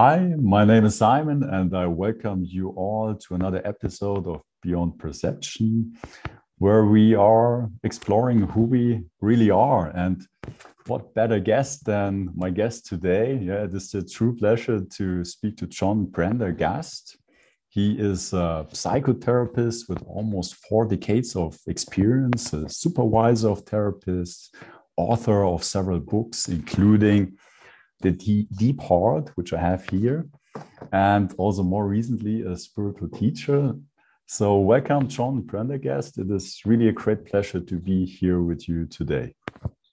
Hi, my name is Simon, and I welcome you all to another episode of Beyond Perception, where we are exploring who we really are. And what better guest than my guest today? Yeah, it is a true pleasure to speak to John Prendergast. He is a psychotherapist with almost four decades of experience, a supervisor of therapists, author of several books, including The Deep Heart, which I have here, and also more recently a spiritual teacher. So, welcome, John Prendergast. It is really a great pleasure to be here with you today.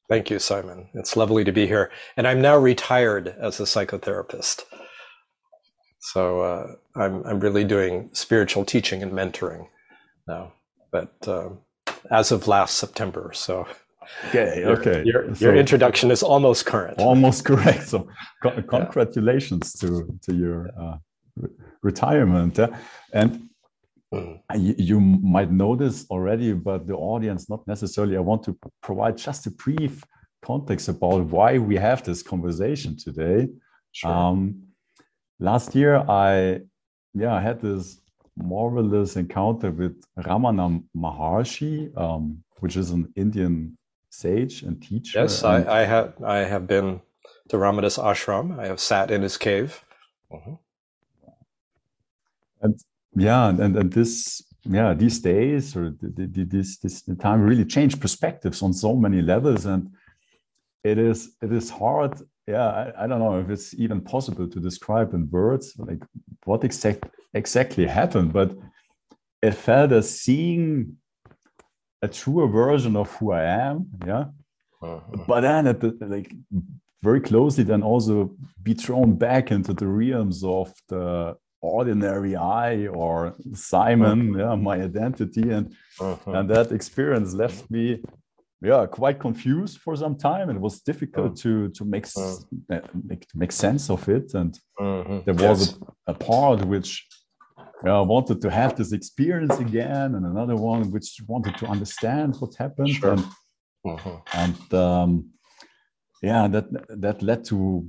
Thank you, Simon. It's lovely to be here. And I'm now retired as a psychotherapist. So uh, I'm, I'm really doing spiritual teaching and mentoring now, but um, as of last September. So Okay, your, okay. Your, so, your introduction is almost current. Almost correct. So, co- congratulations yeah. to to your uh, re- retirement. Uh, and mm. you, you, might know this already, but the audience not necessarily. I want to provide just a brief context about why we have this conversation today. Sure. Um, last year, I yeah I had this marvelous encounter with Ramana Maharshi, um, which is an Indian sage and teacher. Yes, and I, I, have. I have been to Ramana's ashram. I have sat in his cave. Mm-hmm. And yeah, and, and this yeah these days or this this time really changed perspectives on so many levels, and it is it is hard. Yeah, I, I don't know if it's even possible to describe in words like what exact exactly happened, but it felt as seeing a truer version of who I am. Yeah. Uh-huh. But then at the, like very closely then also be thrown back into the realms of the ordinary I or Simon, uh-huh. yeah, my identity. And uh-huh. and that experience left me yeah quite confused for some time it was difficult to to make, make to make sense of it and there was yes. a, a part which I wanted to have this experience again, and another one which wanted to understand what happened. Sure. And, uh-huh. and um, yeah, that that led to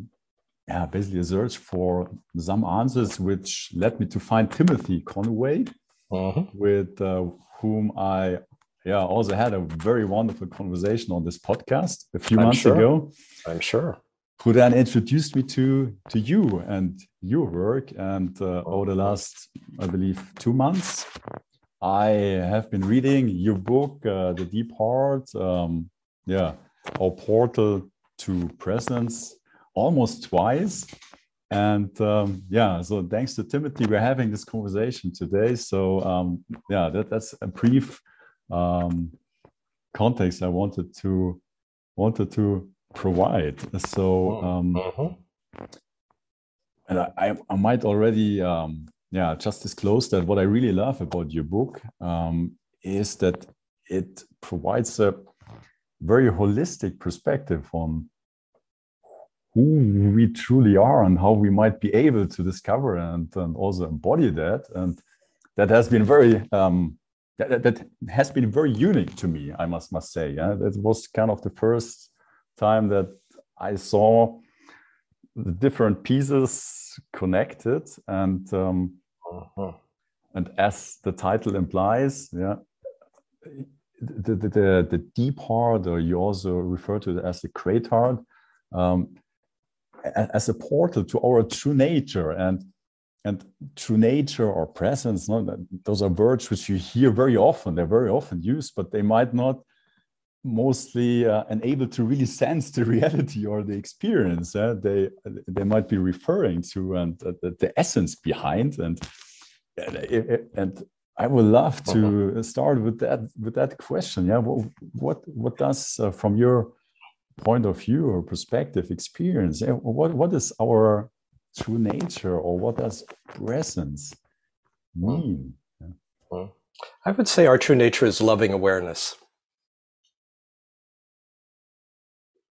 yeah basically a search for some answers, which led me to find Timothy Conway, uh-huh. with uh, whom I yeah also had a very wonderful conversation on this podcast a few I'm months sure. ago. I'm sure who then introduced me to to you and your work. And uh, over the last, I believe, two months, I have been reading your book, uh, The Deep Heart. Um, yeah, our portal to presence, almost twice. And um, yeah, so thanks to Timothy, we're having this conversation today. So um, yeah, that, that's a brief um, context I wanted to wanted to provide. So, um, uh-huh. and I, I might already, um, yeah, just disclose that what I really love about your book um, is that it provides a very holistic perspective on who we truly are and how we might be able to discover and, and also embody that. And that has been very um, that, that has been very unique to me, I must must say. Yeah, that was kind of the first time that I saw the different pieces connected and um, uh-huh. and as the title implies, yeah, the, the, the, the, deep heart, or you also refer to it as the great heart, um, as a portal to our true nature and and true nature or presence. No, those are words which you hear very often. They're very often used, but they might not mostly uh, unable to really sense the reality or the experience uh, they they might be referring to and uh, the, the, essence behind and and I would love to uh-huh. start with that with that question yeah? What what, what does uh, from your point of view or perspective experience what what is our true nature or what does presence mean? I would say our true nature is loving awareness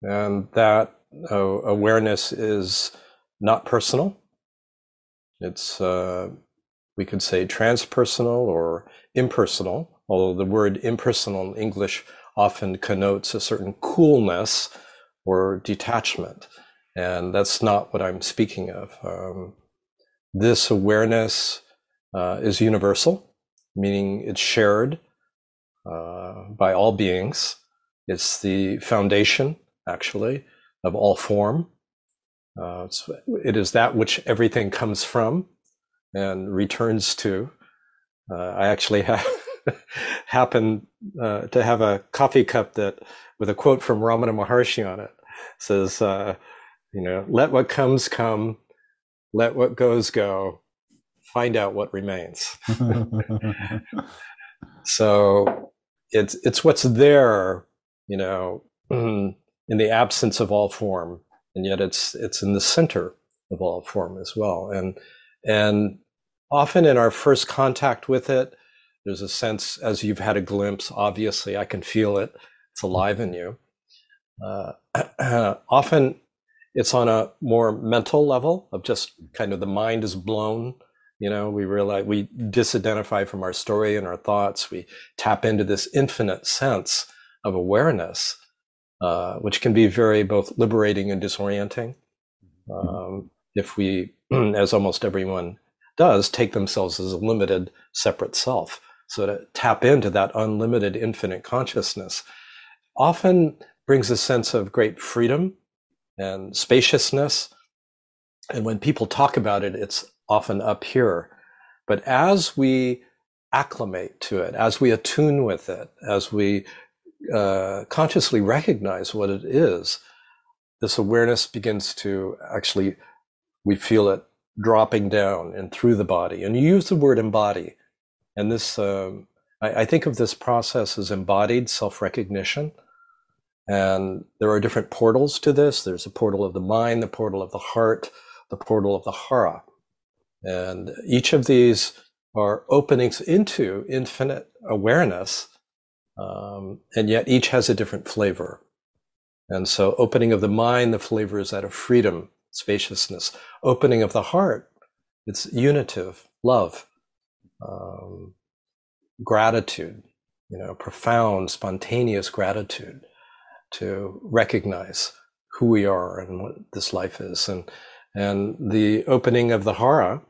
And that uh, awareness is not personal. It's, uh, we could say, transpersonal or impersonal, although the word impersonal in English often connotes a certain coolness or detachment. And that's not what I'm speaking of. Um, this awareness uh, is universal, meaning it's shared uh, by all beings. It's the foundation, actually, of all form. Uh, it is that which everything comes from and returns to. Uh, I actually have happen uh, to have a coffee cup that with a quote from Ramana Maharshi on it. it says, uh, you know, let what comes come, let what goes go, find out what remains. so it's it's what's there, you know, in the absence of all form, and yet it's it's in the center of all form as well. And and often in our first contact with it, there's a sense, as you've had a glimpse, obviously, I can feel it. It's alive in you. Uh, often it's on a more mental level of just kind of the mind is blown. You know, we realize we disidentify from our story and our thoughts. We tap into this infinite sense of awareness, uh, which can be very both liberating and disorienting. Mm-hmm. Um, if we, as almost everyone does, take themselves as a limited, separate self. So to tap into that unlimited infinite consciousness often brings a sense of great freedom and spaciousness. And when people talk about it, it's often up here. But as we acclimate to it, as we attune with it, as we uh, consciously recognize what it is, this awareness begins to actually, we feel it dropping down and through the body. And you use the word embody and this, um, I, I, think of this process as embodied self recognition. And there are different portals to this. There's a portal of the mind, the portal of the heart, the portal of the hara. And each of these are openings into infinite awareness. Um, and yet each has a different flavor. And so, opening of the mind, the flavor is that of freedom, spaciousness. Opening of the heart, it's unitive, love um, gratitude, you know, profound, spontaneous gratitude to recognize who we are and what this life is. And, and the opening of the hara,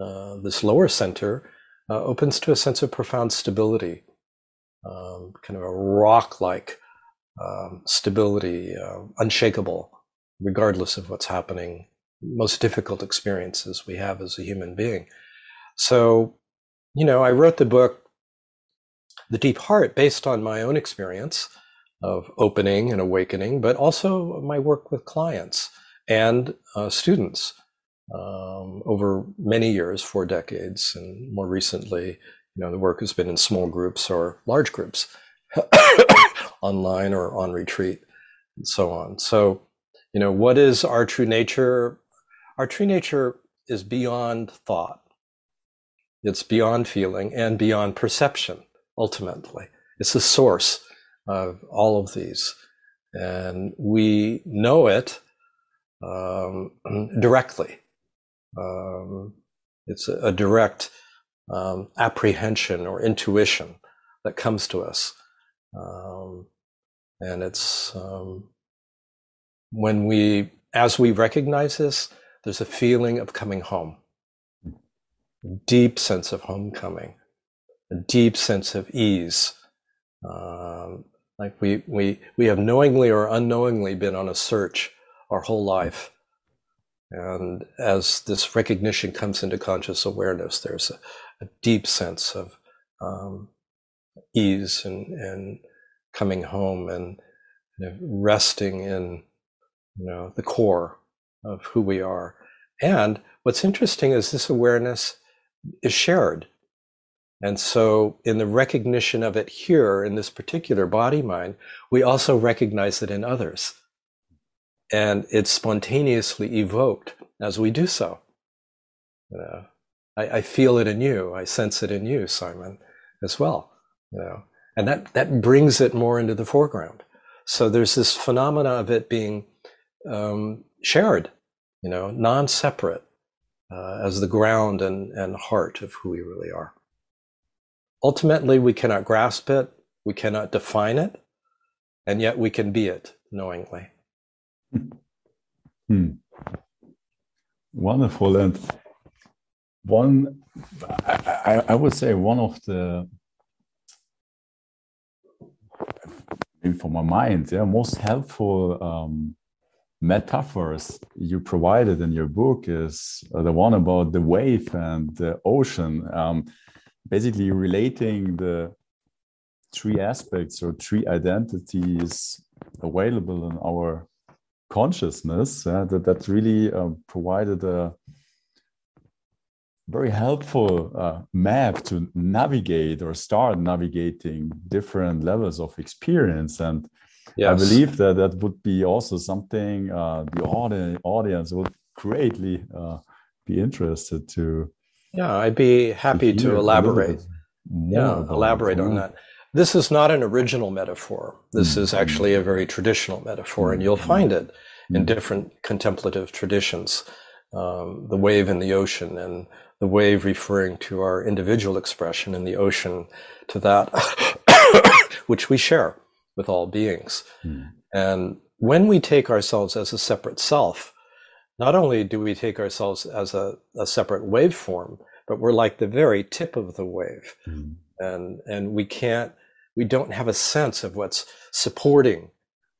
uh, this lower center, uh, opens to a sense of profound stability, um, kind of a rock like um, stability, uh, unshakable, regardless of what's happening, most difficult experiences we have as a human being. So you know, I wrote the book, The Deep Heart, based on my own experience of opening and awakening, but also my work with clients and uh, students um, over many years, four decades, and more recently, you know, the work has been in small groups or large groups, online or on retreat, and so on. So, you know, what is our true nature? Our true nature is beyond thought. It's beyond feeling and beyond perception, ultimately. It's the source of all of these. And we know it um, directly. Um, it's a, a direct um, apprehension or intuition that comes to us. Um, and it's um, when we, as we recognize this, there's a feeling of coming home deep sense of homecoming, a deep sense of ease. Um, like we, we, we have knowingly or unknowingly been on a search our whole life. And as this recognition comes into conscious awareness, there's a, a deep sense of um, ease and, and coming home and you know, resting in you know the core of who we are. And what's interesting is this awareness is shared. And so, in the recognition of it here in this particular body mind, we also recognize it in others. And it's spontaneously evoked as we do so. You know, I, I feel it in you. I sense it in you, Simon, as well. You know, and that, that brings it more into the foreground. So there's this phenomena of it being um, shared, you know, non-separate uh, as the ground and, and heart of who we really are. Ultimately, we cannot grasp it, we cannot define it, and yet we can be it knowingly. Hmm. Wonderful. And one, I, I, would say one of the, maybe for my mind, yeah, most helpful um, metaphors you provided in your book is the one about the wave and the ocean. Um, basically relating the three aspects or three identities available in our consciousness uh, that that really um, provided a very helpful uh, map to navigate or start navigating different levels of experience. And yes. i believe that that would be also something uh, the audi- audience would greatly uh, be interested to yeah i'd be happy to, to elaborate. yeah elaborate on that this is not an original metaphor. This mm-hmm. is actually a very traditional metaphor, and you'll find it in mm-hmm. different contemplative traditions. Um, the wave in the ocean, and the wave referring to our individual expression, in the ocean to that which we share with all beings. Mm. And when we take ourselves as a separate self, not only do we take ourselves as a, a separate waveform, but we're like the very tip of the wave. Mm. And, and we can't we don't have a sense of what's supporting,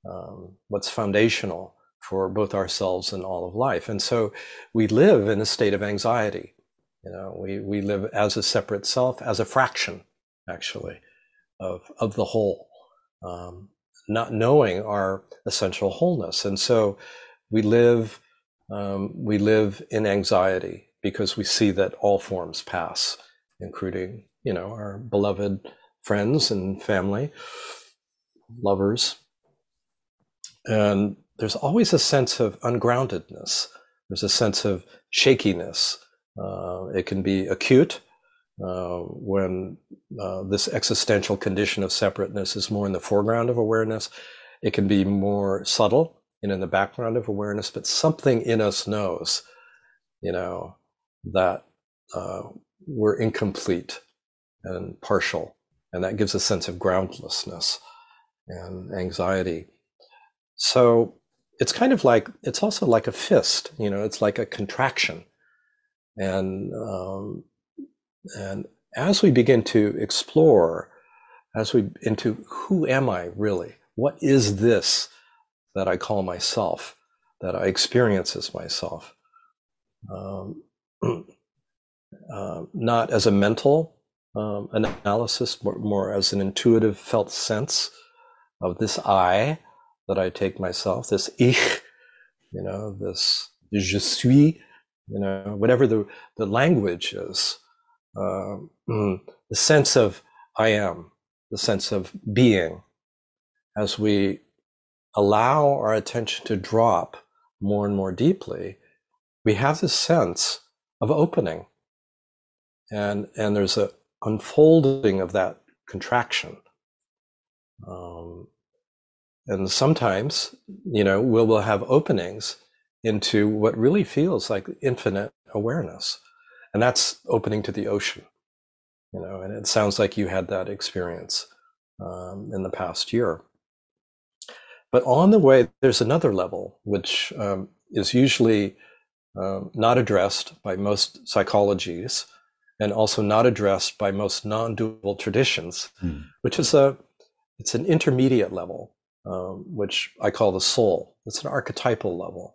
um, what's foundational for both ourselves and all of life. And so we live in a state of anxiety. You know, we, we live as a separate self, as a fraction, actually, of, of the whole, um, not knowing our essential wholeness. And so we live, um, we live in anxiety because we see that all forms pass, including, you know, our beloved friends and family, lovers. And there's always a sense of ungroundedness. There's a sense of shakiness. Uh, it can be acute uh, when uh, this existential condition of separateness is more in the foreground of awareness. It can be more subtle and in the background of awareness, but something in us knows, you know, that uh, we're incomplete and partial and that gives a sense of groundlessness and anxiety. So it's kind of like it's also like a fist, you know, it's like a contraction, and um, and as we begin to explore, as we into who am I really? What is this that I call myself? That I experience as myself? Um, uh, not as a mental um, analysis, more, more as an intuitive felt sense of this I that I take myself, this ich, you know, this je suis, you know, whatever the, the language is, uh, the sense of I am, the sense of being, as we allow our attention to drop more and more deeply, we have this sense of opening. And, and there's a, unfolding of that contraction. Um, and sometimes, you know, we'll, have openings into what really feels like infinite awareness. And that's opening to the ocean, you know, and it sounds like you had that experience um, in the past year. But on the way, there's another level, which um, is usually um, not addressed by most psychologies, and also not addressed by most non-dual traditions, mm. which is a it's an intermediate level, um, which I call the soul. It's an archetypal level,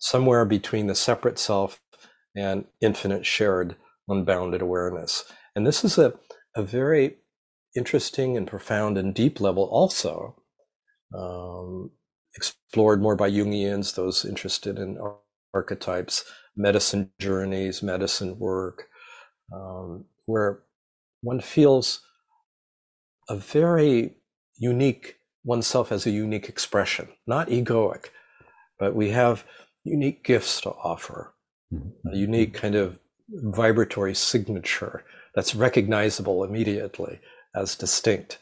somewhere between the separate self and infinite shared unbounded awareness. And this is a, a very interesting and profound and deep level also, um, explored more by Jungians, those interested in archetypes, medicine journeys, medicine work, um, where one feels a very unique oneself as a unique expression, not egoic, but we have unique gifts to offer, mm-hmm. a unique kind of vibratory signature that's recognizable immediately as distinct,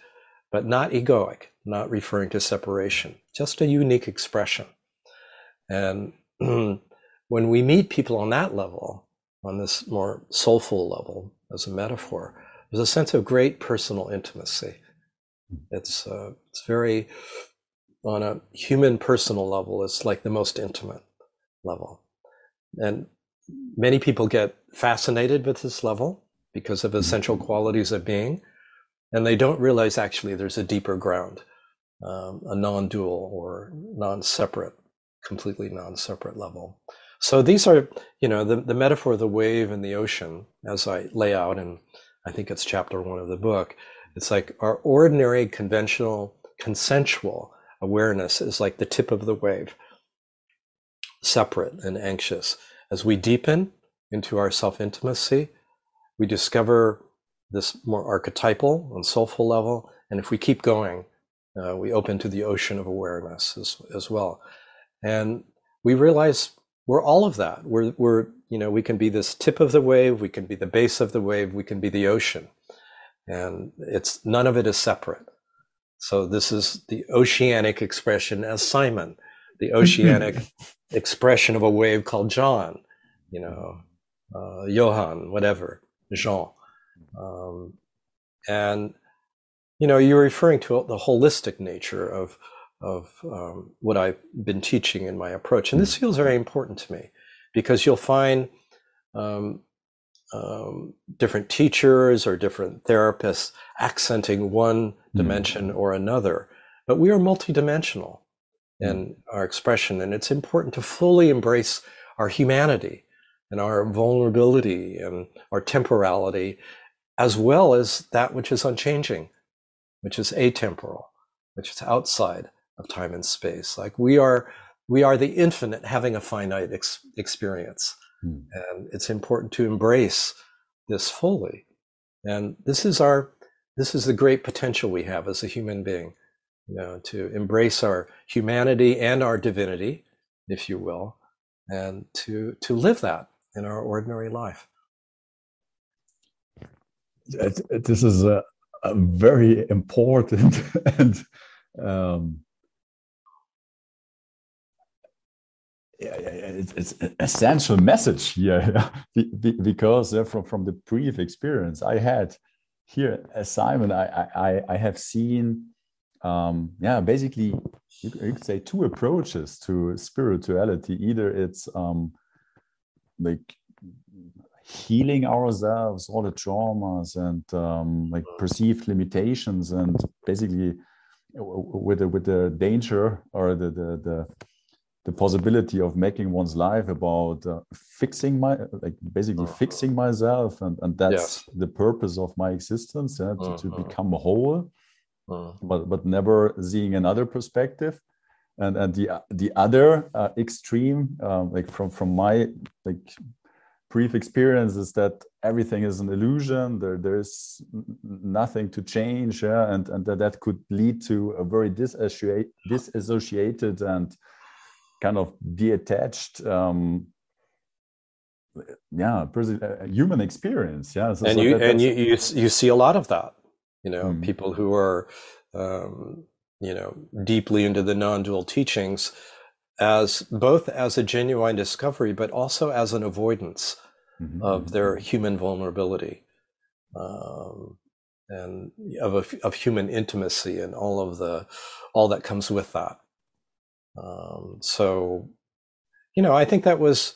but not egoic, not referring to separation, just a unique expression. And when we meet people on that level, on this more soulful level as a metaphor. There's a sense of great personal intimacy. It's uh, it's very on a human personal level. It's like the most intimate level. And many people get fascinated with this level because of essential qualities of being, and they don't realize actually there's a deeper ground, um, a non dual or non separate, completely non separate level. So these are, you know, the, the metaphor of the wave and the ocean, as I lay out, and I think it's chapter one of the book. It's like our ordinary, conventional, consensual awareness is like the tip of the wave, separate and anxious. As we deepen into our self intimacy, we discover this more archetypal and soulful level. And if we keep going, uh, we open to the ocean of awareness as, as well. And we realize we're all of that. We're, we're, you know, we can be this tip of the wave, we can be the base of the wave, we can be the ocean. And it's none of it is separate. So this is the oceanic expression as Simon, the oceanic expression of a wave called John, you know, uh, Johann, whatever, Jean. Um, and, you know, you're referring to the holistic nature of of um, what I've been teaching in my approach. And this feels very important to me because you'll find um, um, different teachers or different therapists accenting one hmm. dimension mm. or another. But we are multidimensional mm. in our expression, and it's important to fully embrace our humanity and our vulnerability and our temporality, as well as that which is unchanging, which is atemporal, which is outside of time and space. Like we are, we are the infinite having a finite ex- experience, mm. and it's important to embrace this fully. And this is our, this is the great potential we have as a human being, you know, to embrace our humanity and our divinity, if you will, and to to live that in our ordinary life. This is a, a very important and um, it's, it's an essential message here because from, from the brief experience I had here as Simon, I, I, I have seen, um, yeah, basically, you could say two approaches to spirituality. Either it's um, like healing ourselves, all the traumas and um, like perceived limitations, and basically with the, with the danger or the, the, the the possibility of making one's life about uh, fixing my like basically uh-huh. fixing myself and and that's yes. the purpose of my existence yeah, to, uh-huh. to become whole uh-huh. but but never seeing another perspective and and the the other uh, extreme um, like from from my like brief experience is that everything is an illusion there there's nothing to change yeah and and that, that could lead to a very disassociated disassociated and kind of detached um, yeah uh, human experience yeah so, and so you that, and you, you you see a lot of that you know mm. people who are um, you know deeply into the non-dual teachings as both as a genuine discovery but also as an avoidance mm-hmm. of their human vulnerability um, and of a, of human intimacy and all of the all that comes with that um, so, you know, I think that was.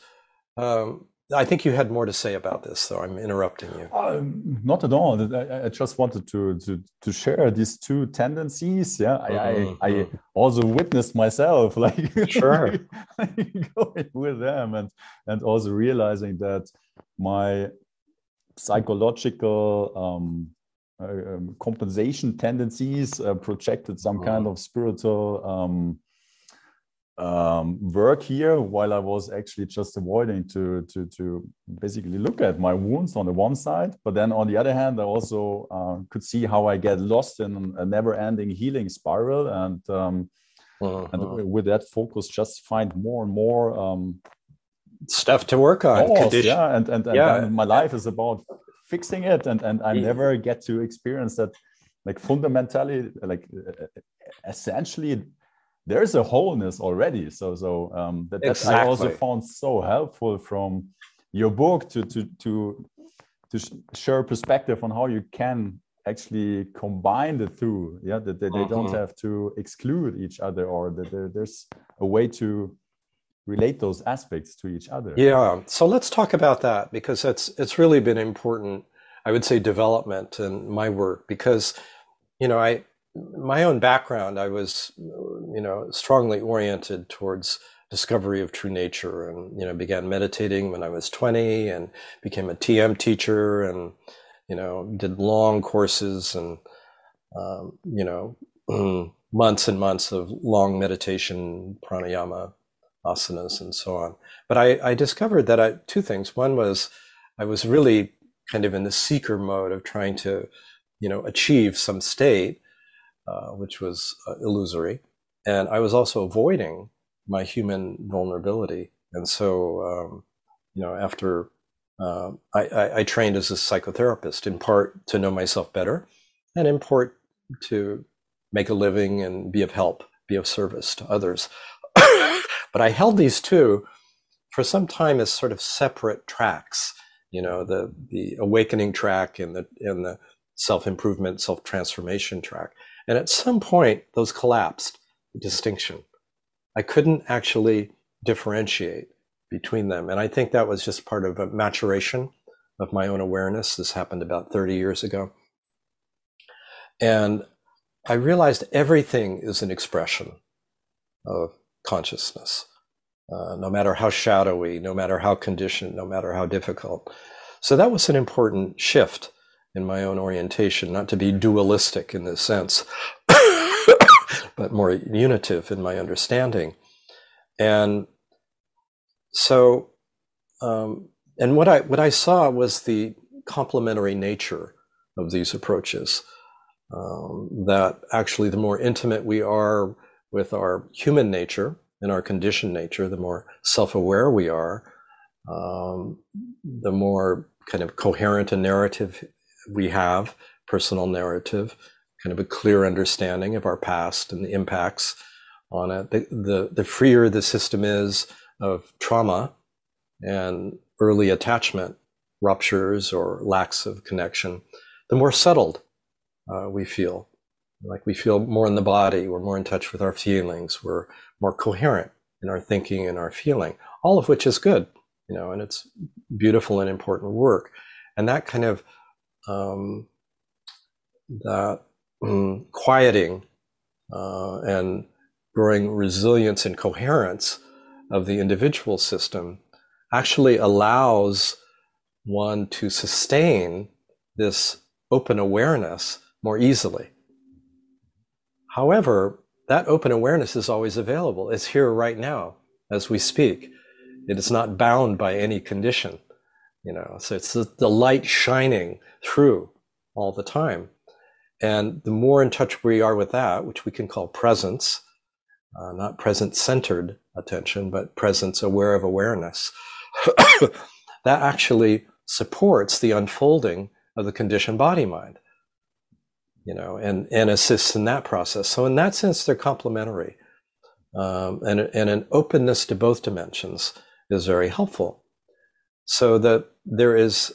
Um, I think you had more to say about this, so I'm interrupting you. Um, not at all. I, I, just wanted to, to to share these two tendencies. Yeah, I, mm-hmm. I, I, mm-hmm. also witnessed myself, like sure, going with them, and and also realizing that my psychological um, uh, um, compensation tendencies uh, projected some mm-hmm. kind of spiritual um, um, work here while I was actually just avoiding to, to, to basically look at my wounds on the one side. But then on the other hand, I also uh, could see how I get lost in a never ending healing spiral. And, um, uh-huh. and with that focus, just find more and more um, stuff to work on. Course, yeah. And, and, and, yeah. and my life is about fixing it. And, and I never get to experience that like fundamentally, like essentially there's a wholeness already. So so um, that, exactly. I also found so helpful from your book to to to to share perspective on how you can actually combine the two. Yeah, that they, they mm-hmm. don't have to exclude each other, or that there, there's a way to relate those aspects to each other yeah so let's talk about that because it's it's really been important i would say development in my work because you know i my own background i was you know strongly oriented towards discovery of true nature and you know began meditating when i was 20 and became a tm teacher and you know did long courses and um, you know months and months of long meditation pranayama asanas and so on. But I, I discovered that I, two things. One was I was really kind of in the seeker mode of trying to, you know, achieve some state, uh, which was uh, illusory, and I was also avoiding my human vulnerability. And so, um, you know, after uh, I, I, I trained as a psychotherapist, in part to know myself better, and in part to make a living and be of help, be of service to others. But I held these two for some time as sort of separate tracks, you know, the the awakening track and the and the self-improvement, self-transformation track. And at some point those collapsed, distinction. I couldn't actually differentiate between them. And I think that was just part of a maturation of my own awareness. This happened about 30 years ago. And I realized everything is an expression of consciousness, uh, no matter how shadowy, no matter how conditioned, no matter how difficult. So that was an important shift in my own orientation, not to be dualistic in this sense, but more unitive in my understanding. And so, um, and what I what I saw was the complementary nature of these approaches. Um, that actually, the more intimate we are with our human nature and our conditioned nature, the more self aware we are, um, the more kind of coherent a narrative we have, personal narrative, kind of a clear understanding of our past and the impacts on it. The, the, the freer the system is of trauma and early attachment ruptures or lacks of connection, the more settled uh, we feel like we feel more in the body, we're more in touch with our feelings, we're more coherent in our thinking and our feeling, all of which is good, you know, and it's beautiful and important work. And that kind of um, that um, quieting uh, and growing resilience and coherence of the individual system actually allows one to sustain this open awareness more easily However, that open awareness is always available. It's here right now as we speak. It is not bound by any condition, you know. So it's the light shining through all the time. And the more in touch we are with that, which we can call presence, uh, not present centered attention, but presence aware of awareness, that actually supports the unfolding of the conditioned body mind you know, and, and assists in that process. So in that sense, they're complementary. Um, and, and an openness to both dimensions is very helpful. So that there is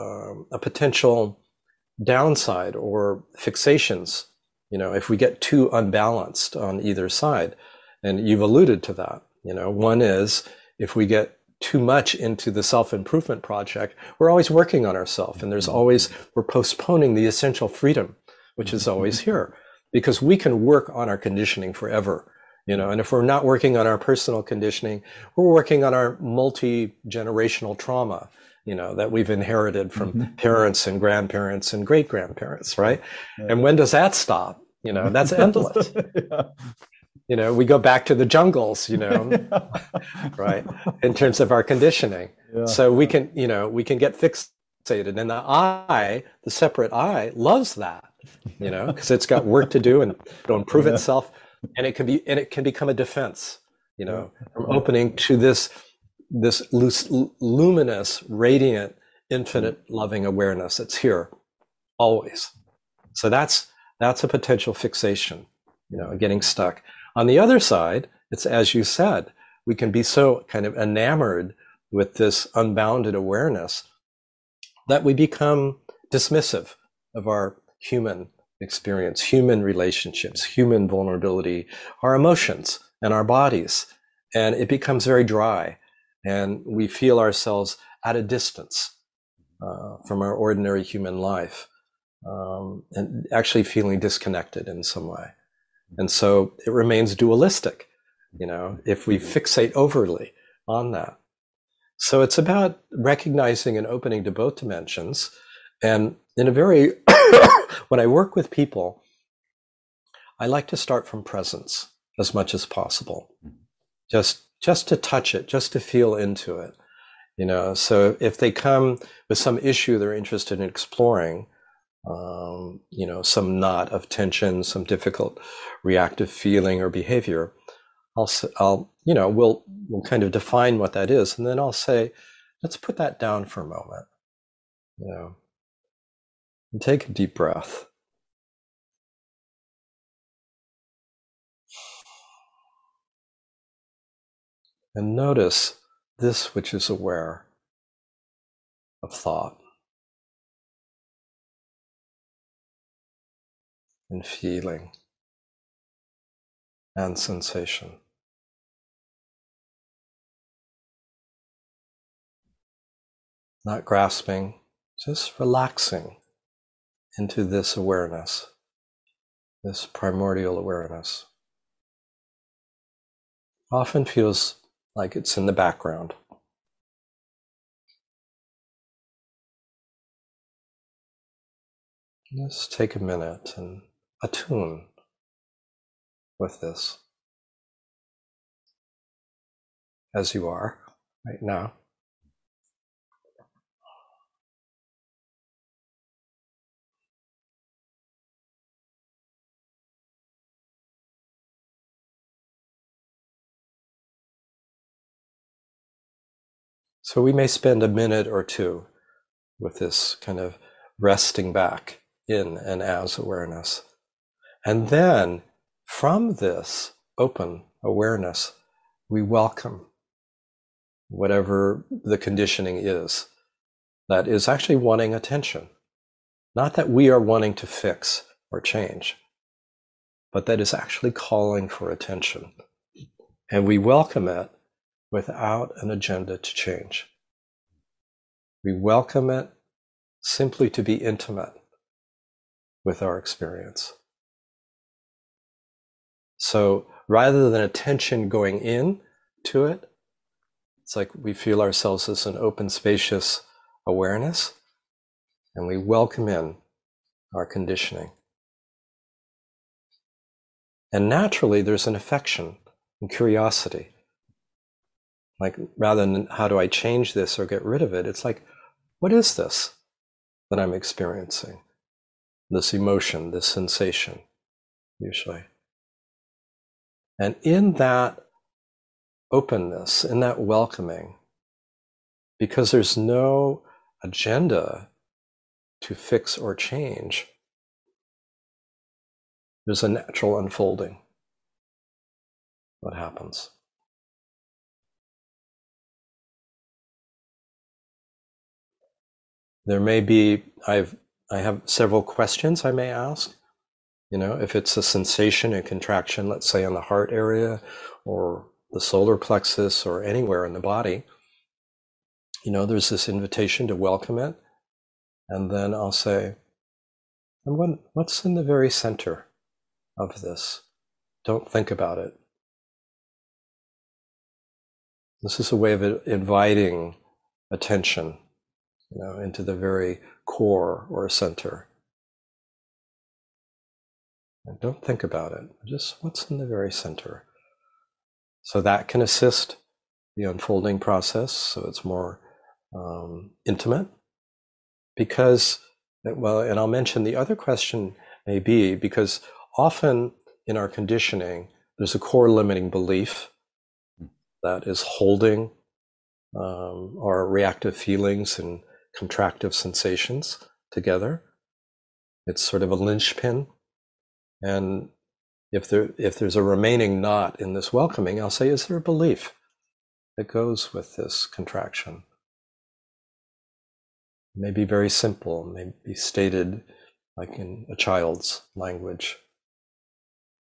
um, a potential downside or fixations, you know, if we get too unbalanced on either side. And you've alluded to that. You know, one is if we get too much into the self improvement project, we're always working on ourselves, and there's always, we're postponing the essential freedom which is always mm-hmm. here because we can work on our conditioning forever you know and if we're not working on our personal conditioning we're working on our multi-generational trauma you know that we've inherited from mm-hmm. parents and grandparents and great grandparents right yeah. and when does that stop you know that's endless yeah. you know we go back to the jungles you know right in terms of our conditioning yeah. so we can you know we can get fixated and the I the separate I loves that you know, because it's got work to do and it'll improve itself, and it can be and it can become a defense, you know, from opening to this this luminous, radiant, infinite, mm. loving awareness that's here always. So that's that's a potential fixation, you know, getting stuck. On the other side, it's as you said, we can be so kind of enamored with this unbounded awareness that we become dismissive of our human experience, human relationships, human vulnerability, our emotions and our bodies. and it becomes very dry, and we feel ourselves at a distance uh, from our ordinary human life, um, and actually feeling disconnected in some way. And so it remains dualistic, you know, if we fixate overly on that. So it's about recognizing and opening to both dimensions. And in a very, when I work with people, I like to start from presence as much as possible. Just just to touch it, just to feel into it. You know, so if they come with some issue they're interested in exploring, um, you know, some knot of tension, some difficult reactive feeling or behavior, I'll, I'll, you know, we'll, we'll kind of define what that is. And then I'll say, let's put that down for a moment, you know, and take a deep breath. And notice this which is aware of thought and feeling and sensation. Not grasping, just relaxing into this awareness, this primordial awareness. Often feels like it's in the background. Just take a minute and attune with this as you are right now. So we may spend a minute or two with this kind of resting back in and as awareness. And then from this open awareness, we welcome whatever the conditioning is that is actually wanting attention. Not that we are wanting to fix or change, but that is actually calling for attention. And we welcome it without an agenda to change. We welcome it simply to be intimate with our experience. So rather than attention going in to it, it's like we feel ourselves as an open, spacious awareness, and we welcome in our conditioning. And naturally, there's an affection and curiosity like rather than how do I change this or get rid of it, it's like, what is this that I'm experiencing? This emotion, this sensation, usually. And in that openness, in that welcoming, because there's no agenda to fix or change, there's a natural unfolding. What happens? There may be, I've, I have several questions I may ask. You know, if it's a sensation, a contraction, let's say on the heart area or the solar plexus or anywhere in the body, you know, there's this invitation to welcome it. And then I'll say, and what, what's in the very center of this? Don't think about it. This is a way of inviting attention you know, into the very core or center. And don't think about it, just what's in the very center. So that can assist the unfolding process, so it's more um, intimate. Because, well, and I'll mention the other question may be because often in our conditioning, there's a core limiting belief that is holding um, our reactive feelings and contractive sensations together. It's sort of a linchpin. And if there if there's a remaining knot in this welcoming, I'll say, is there a belief that goes with this contraction? It may be very simple, may be stated like in a child's language,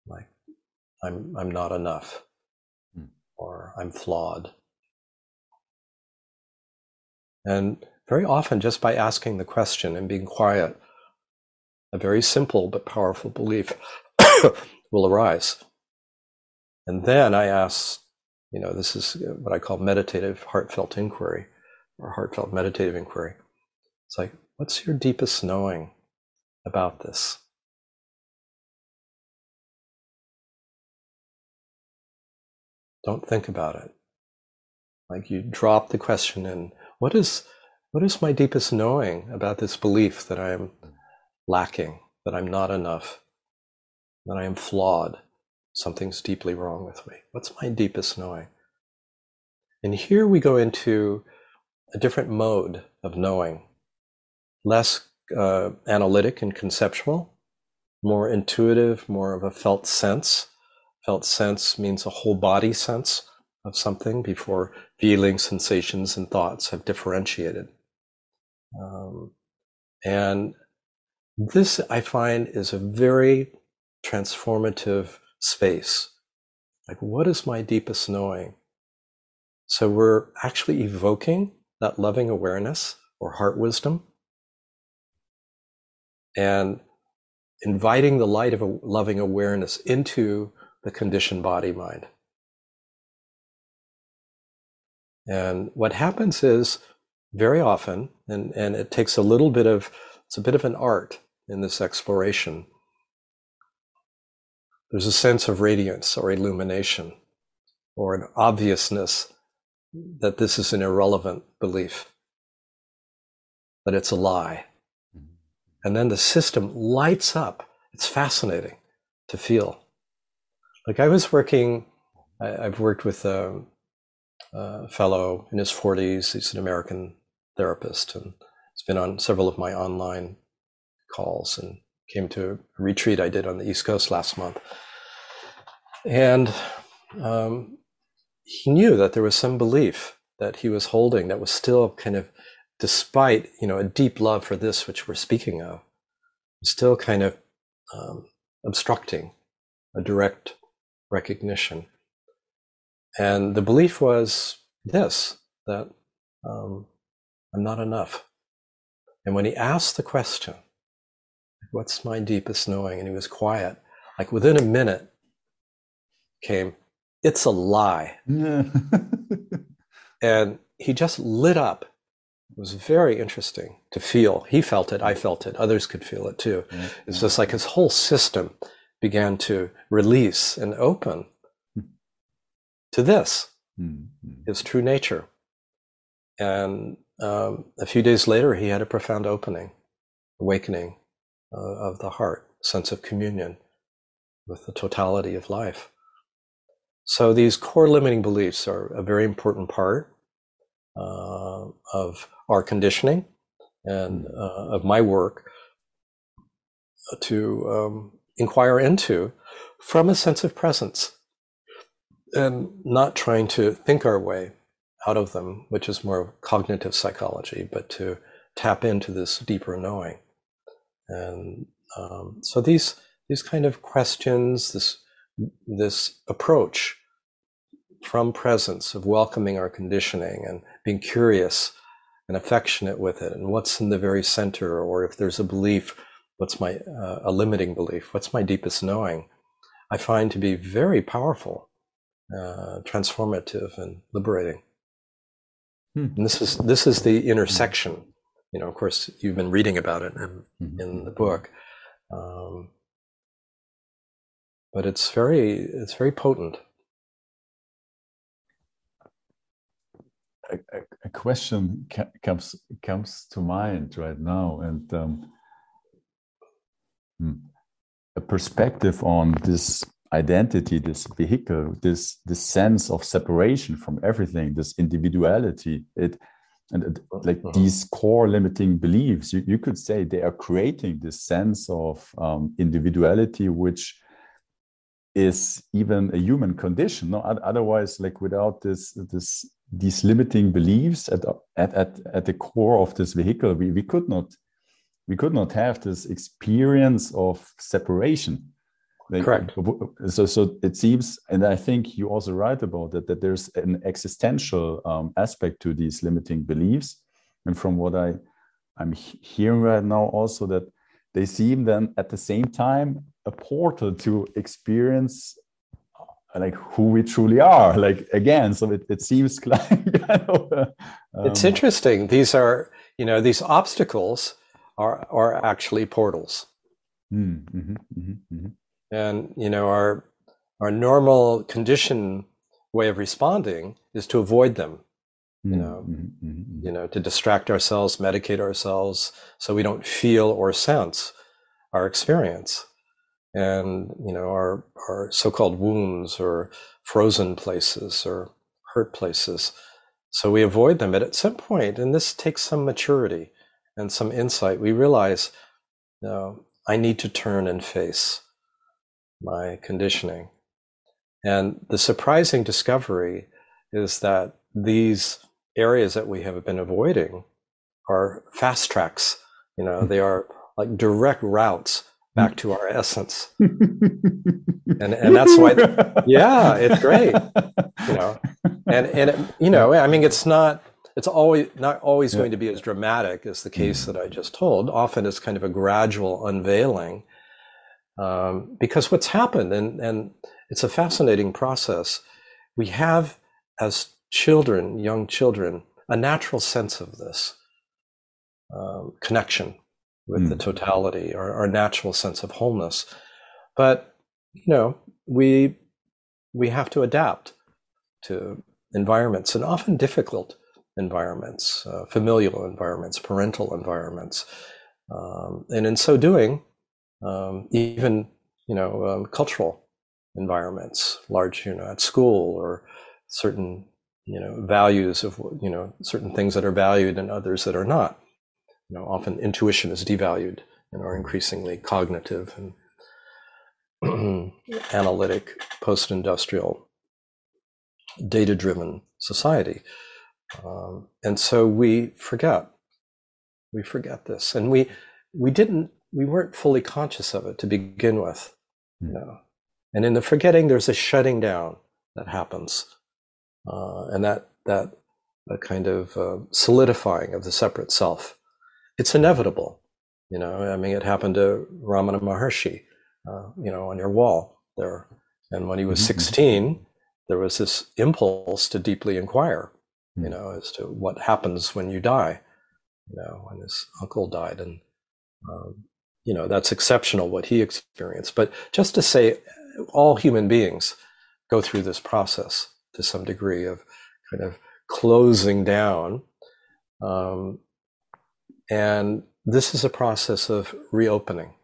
like I'm I'm not enough. Hmm. or I'm flawed. And very often, just by asking the question and being quiet, a very simple but powerful belief will arise. And then I ask, you know, this is uh, what I call meditative heartfelt inquiry or heartfelt meditative inquiry. It's like, what's your deepest knowing about this? Don't think about it. Like you drop the question in, what is what is my deepest knowing about this belief that I am lacking, that I'm not enough, that I am flawed, something's deeply wrong with me? What's my deepest knowing? And here we go into a different mode of knowing, less uh, analytic and conceptual, more intuitive, more of a felt sense. Felt sense means a whole body sense of something before feelings, sensations, and thoughts have differentiated. Um, and this, I find, is a very transformative space. Like, what is my deepest knowing? So, we're actually evoking that loving awareness or heart wisdom and inviting the light of a loving awareness into the conditioned body mind. And what happens is very often, and, and it takes a little bit of, it's a bit of an art in this exploration. There's a sense of radiance or illumination or an obviousness that this is an irrelevant belief, that it's a lie. Mm-hmm. And then the system lights up. It's fascinating to feel. Like I was working, I, have worked with a, uh, fellow in his 40s. He's an American therapist and he's been on several of my online calls and came to a retreat I did on the East Coast last month. And um, he knew that there was some belief that he was holding that was still kind of, despite you know a deep love for this which we're speaking of, still kind of um, obstructing a direct recognition. And the belief was this that um, I'm not enough. And when he asked the question, What's my deepest knowing? And he was quiet, like within a minute came, It's a lie. and he just lit up. It was very interesting to feel. He felt it, I felt it, others could feel it too. It's just like his whole system began to release and open to this, mm-hmm. his true nature. And um, a few days later, he had a profound opening, awakening uh, of the heart, sense of communion with the totality of life. So these core limiting beliefs are a very important part uh, of our conditioning and mm. uh, of my work to um, inquire into from a sense of presence and not trying to think our way out of them, which is more cognitive psychology, but to tap into this deeper knowing. And um, so these these kind of questions, this this approach from presence of welcoming our conditioning and being curious and affectionate with it, and what's in the very center, or if there's a belief, what's my uh, a limiting belief? What's my deepest knowing? I find to be very powerful, uh, transformative, and liberating. Hmm. And this is this is the intersection. You know, of course, you've been reading about it in, mm-hmm. in the book, um, but it's very it's very potent. A, a, a question ca- comes comes to mind right now, and um, hmm, a perspective on this identity, this vehicle, this this sense of separation from everything, this individuality. It and like uh-huh. these core limiting beliefs, you, you could say they are creating this sense of um, individuality, which is even a human condition. No, otherwise, like without this this these limiting beliefs at at at, at the core of this vehicle, we, we could not we could not have this experience of separation Like, Correct. So, so it seems, and I think you also write about that, that there's an existential um, aspect to these limiting beliefs. And from what I, I'm hearing right now, also that they seem then at the same time a portal to experience uh, like who we truly are. Like again, so it, it seems like uh, um, it's interesting. These are, you know, these obstacles are are actually portals. Mm, mm-hmm, mm-hmm, mm-hmm and you know our our normal condition way of responding is to avoid them you mm-hmm, know mm-hmm, mm-hmm. you know to distract ourselves medicate ourselves so we don't feel or sense our experience. And you know our our so-called wounds or frozen places or hurt places. So we avoid them. But at some point and this takes some maturity and some insight we realize you know, i need to turn and face my conditioning. And the surprising discovery is that these areas that we have been avoiding are fast tracks. You know, they are like direct routes back to our essence. and and that's why yeah, it's great. You know. And and it, you know, I mean it's not it's always not always yeah. going to be as dramatic as the case mm. that I just told. Often it's kind of a gradual unveiling um, because what's happened, and, and it's a fascinating process, we have as children, young children, a natural sense of this um, connection with mm. the totality, our, our natural sense of wholeness. But you know, we we have to adapt to environments and often difficult environments, uh, familial environments, parental environments, um, and in so doing, um, even you know um, cultural environments, large you know at school or certain you know values of you know certain things that are valued and others that are not. You know, often intuition is devalued in our increasingly cognitive and analytic post-industrial data-driven society. Um, and so we forget we forget this and we we didn't we weren't fully conscious of it to begin with. You hmm. know? And in the forgetting, there's a shutting down that happens. Uh, and that, that a kind of uh, solidifying of the separate self. It's inevitable. You know, I mean, it happened to Ramana Maharshi, uh, you know, on your wall there. And when he was mm-hmm. 16, there was this impulse to deeply inquire, you hmm. know, as to what happens when you die, you know, when his uncle died. And um, you know that's exceptional what he experienced. But just to say all human beings go through this process to some degree of kind of closing down um, and this is a process of reopening.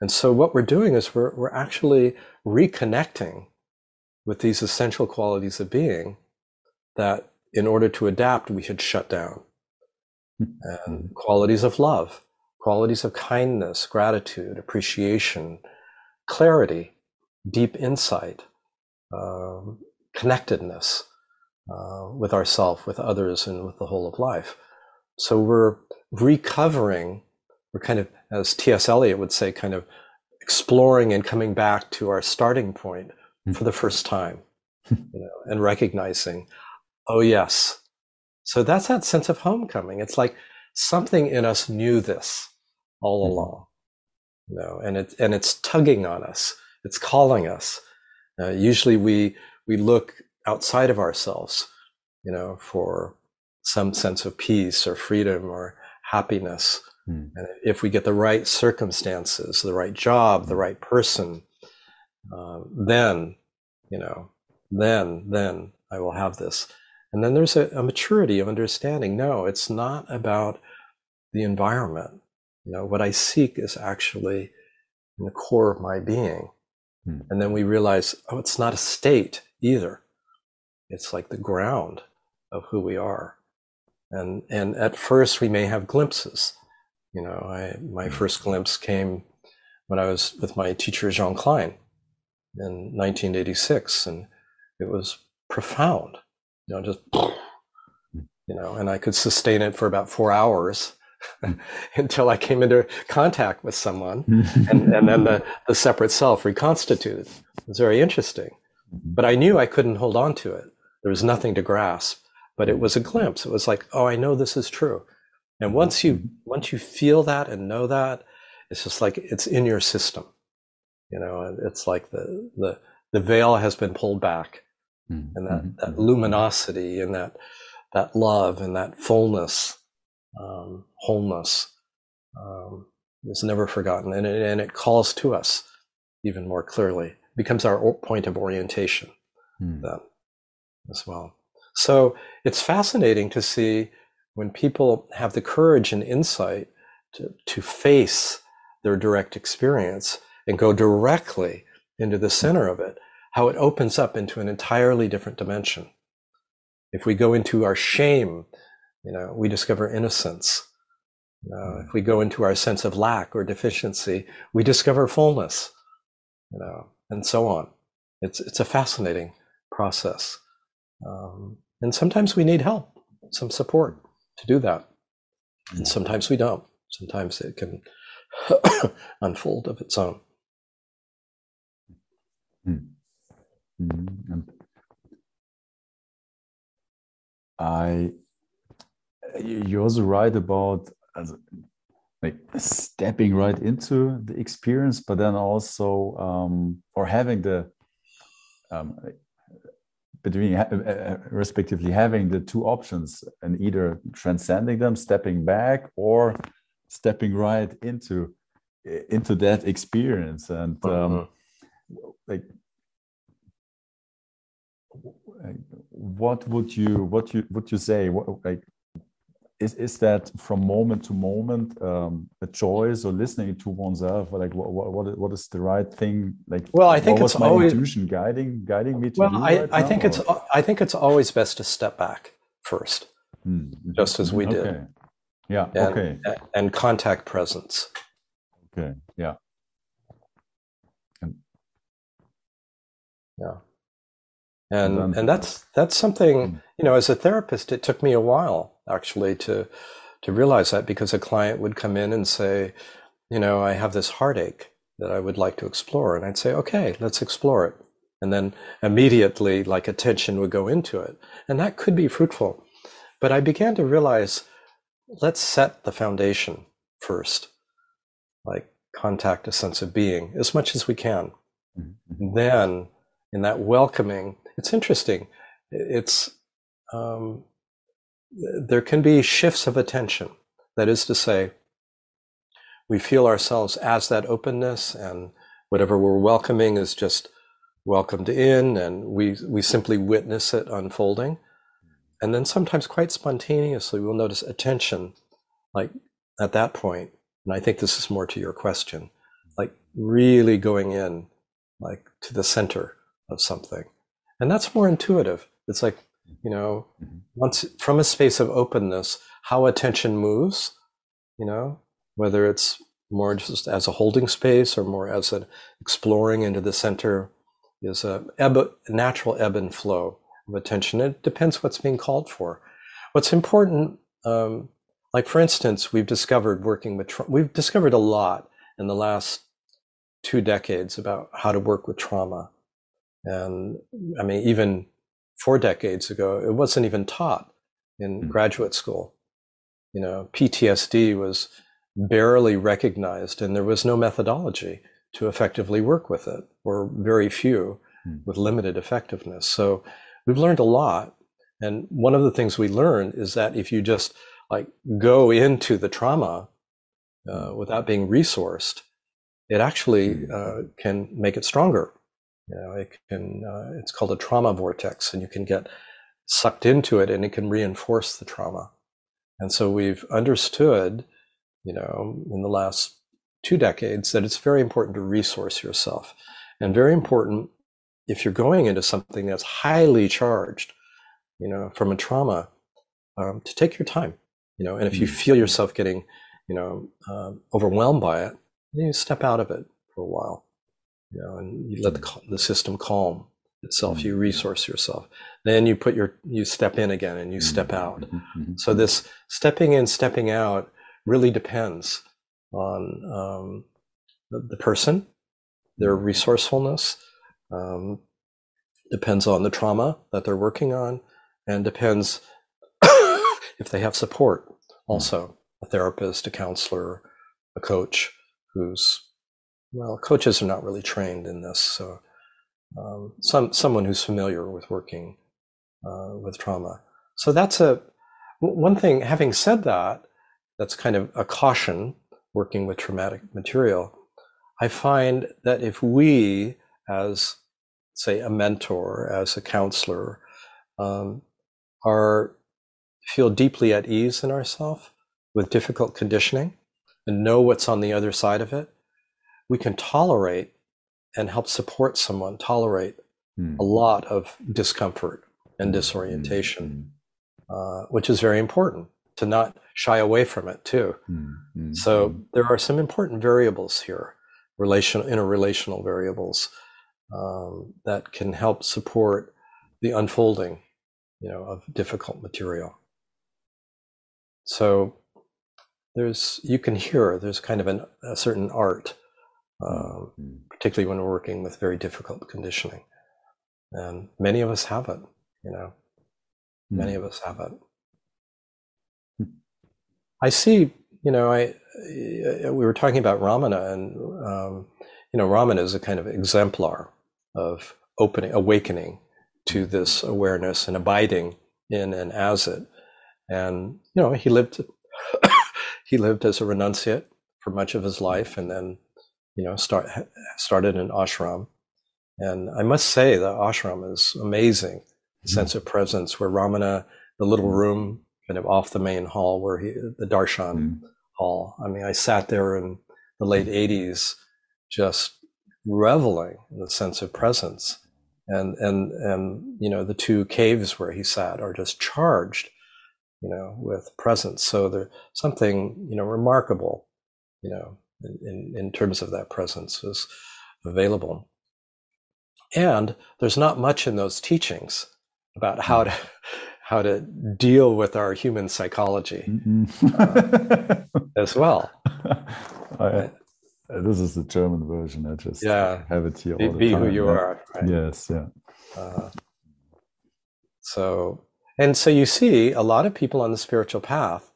And so what we're doing is we're, we're actually reconnecting with these essential qualities of being that in order to adapt we had shut down. Hmm. and qualities of love qualities of kindness, gratitude, appreciation, clarity, deep insight, um, connectedness uh, with ourself, with others, and with the whole of life. So we're recovering, we're kind of, as T.S. Eliot would say, kind of exploring and coming back to our starting point mm. for the first time, you know, and recognizing, oh, yes. So that's that sense of homecoming. It's like something in us knew this all mm-hmm. along you know and it and it's tugging on us. It's calling us. Uh, usually we we look outside of ourselves you know for some sense of peace or freedom or happiness. Mm. and if we get the right circumstances the right job the right person uh, then you know then then i will have this. And then there's a, a maturity of understanding. No it's not about the environment you know, what I seek is actually in the core of my being. Hmm. And then we realize, oh, it's not a state either. It's like the ground of who we are. And and at first we may have glimpses. You know, I my hmm. first glimpse came when I was with my teacher Jean Klein in 1986, and it was profound. You know, just hmm. you know, and I could sustain it for about four hours until I came into contact with someone, and, and then the, the separate self reconstituted. It was very interesting. Mm-hmm. But I knew I couldn't hold on to it. There was nothing to grasp, but it was a glimpse. It was like, oh, I know this is true. And once you mm-hmm. once you feel that and know that, it's just like it's in your system. You know, it's like the the the veil has been pulled back, mm-hmm. and that that luminosity and that that love and that fullness, um, wholeness, um, is never forgotten, and it, and it calls to us even more clearly. It becomes our point of orientation mm. then, as well. So it's fascinating to see when people have the courage and insight to, to face their direct experience and go directly into the center of it, how it opens up into an entirely different dimension. If we go into our shame, you know, we discover innocence. Uh, if we go into our sense of lack or deficiency, we discover fullness, you know, and so on. It's it's a fascinating process, um, and sometimes we need help, some support to do that. And sometimes we don't. Sometimes it can unfold of its own. Mm-hmm. I, you also write about like stepping right into the experience, but then also um, or having the um, between uh, uh, respectively having the two options and either transcending them stepping back or stepping right into into that experience and um, uh-huh. like what would you what you would you say what, like is is that from moment to moment um, a choice or listening to oneself like what, what what is the right thing like well i think it's my always intuition guiding guiding me to well i, right I now, think or? it's i think it's always best to step back 1st hmm. just as we okay. did yeah and, okay and contact presence okay yeah and, yeah and then, and that's that's something hmm. you know as a therapist it took me a while actually to to realize that because a client would come in and say, you know, I have this heartache that I would like to explore. And I'd say, okay, let's explore it. And then immediately, like attention would go into it. And that could be fruitful. But I began to realize let's set the foundation first, like contact a sense of being as much as we can. Mm-hmm. Then, in that welcoming, it's interesting. It's um, there can be shifts of attention. That is to say, we feel ourselves as that openness, and whatever we're welcoming is just welcomed in, and we, we simply witness it unfolding. And then sometimes, quite spontaneously, we'll notice attention, like at that point, and I think this is more to your question, like really going in, like to the center of something. And that's more intuitive. It's like you know mm-hmm. once from a space of openness how attention moves you know whether it's more just as a holding space or more as an exploring into the center is a ebb, natural ebb and flow of attention. It depends what's being called for. What's important um, like for instance we've discovered working with tra- we've discovered a lot in the last two decades about how to work with trauma. And i mean even four decades ago, it wasn't even taught in mm. graduate school. You know, PTSD was barely recognized, and there was no methodology to effectively work with it, or very few mm. with limited effectiveness. So we've learned a lot. And one of the things we learned is that if you just like go into the trauma uh, without being resourced, it actually hmm. uh, can make it stronger you know, it can, uh, it's called a trauma vortex, and you can get sucked into it and it can reinforce the trauma. And so we've understood, you know, in the last two decades that it's very important to resource yourself and very important if you're going into something that's highly charged, you know, from a trauma, um, to take your time, you know, and if you mm. feel yourself getting, you know, um, overwhelmed by it, then you step out of it for a while you know, and you let the, the system calm itself. You mm-hmm. resource yourself. Then you put your, you step in again and you step mm-hmm. out. Mm-hmm. So this stepping in, stepping out really depends on um, the, the, person, their resourcefulness, um, depends on the trauma that they're working on, and depends if they have support also a therapist, a counselor, a coach who's well, coaches are not really trained in this, so um, some someone who's familiar with working uh, with trauma. So that's a one thing. Having said that, that's kind of a caution working with traumatic material. I find that if we, as say a mentor, as a counselor, um, are feel deeply at ease in ourselves with difficult conditioning and know what's on the other side of it, we can tolerate and help support someone tolerate mm. a lot of discomfort and disorientation, mm. uh, which is very important to not shy away from it too. Mm. So there are some important variables here, relational, interrelational variables um, that can help support the unfolding, you know, of difficult material. So there's you can hear there's kind of an, a certain art, um, mm-hmm. particularly when we're working with very difficult conditioning, and many of us have it. You know, mm-hmm. many of us have it. Hmm. I see. You know, I we were talking about Ramana, and um, you know, Ramana is a kind of exemplar of opening, awakening to this awareness and abiding in and as it. And you know, he lived he lived as a renunciate for much of his life, and then you know start started an ashram. And I must say, the ashram is amazing. Mm-hmm. Sense of presence, where Ramana, the little room kind of off the main hall, where he the darshan mm-hmm. hall. I mean, I sat there in the late '80s, just reveling in the sense of presence and and and you know the two caves where he sat are just charged you know, with presence. So there's something, you know, remarkable, you know, in, in, terms of that presence is available. And there's not much in those teachings about how to how to deal with our human psychology uh, as well. I, this is the German version. I just yeah. have it here. Be, be who you yeah. are. Right? Yes, yeah. Uh, so and so you see a lot of people on the spiritual path,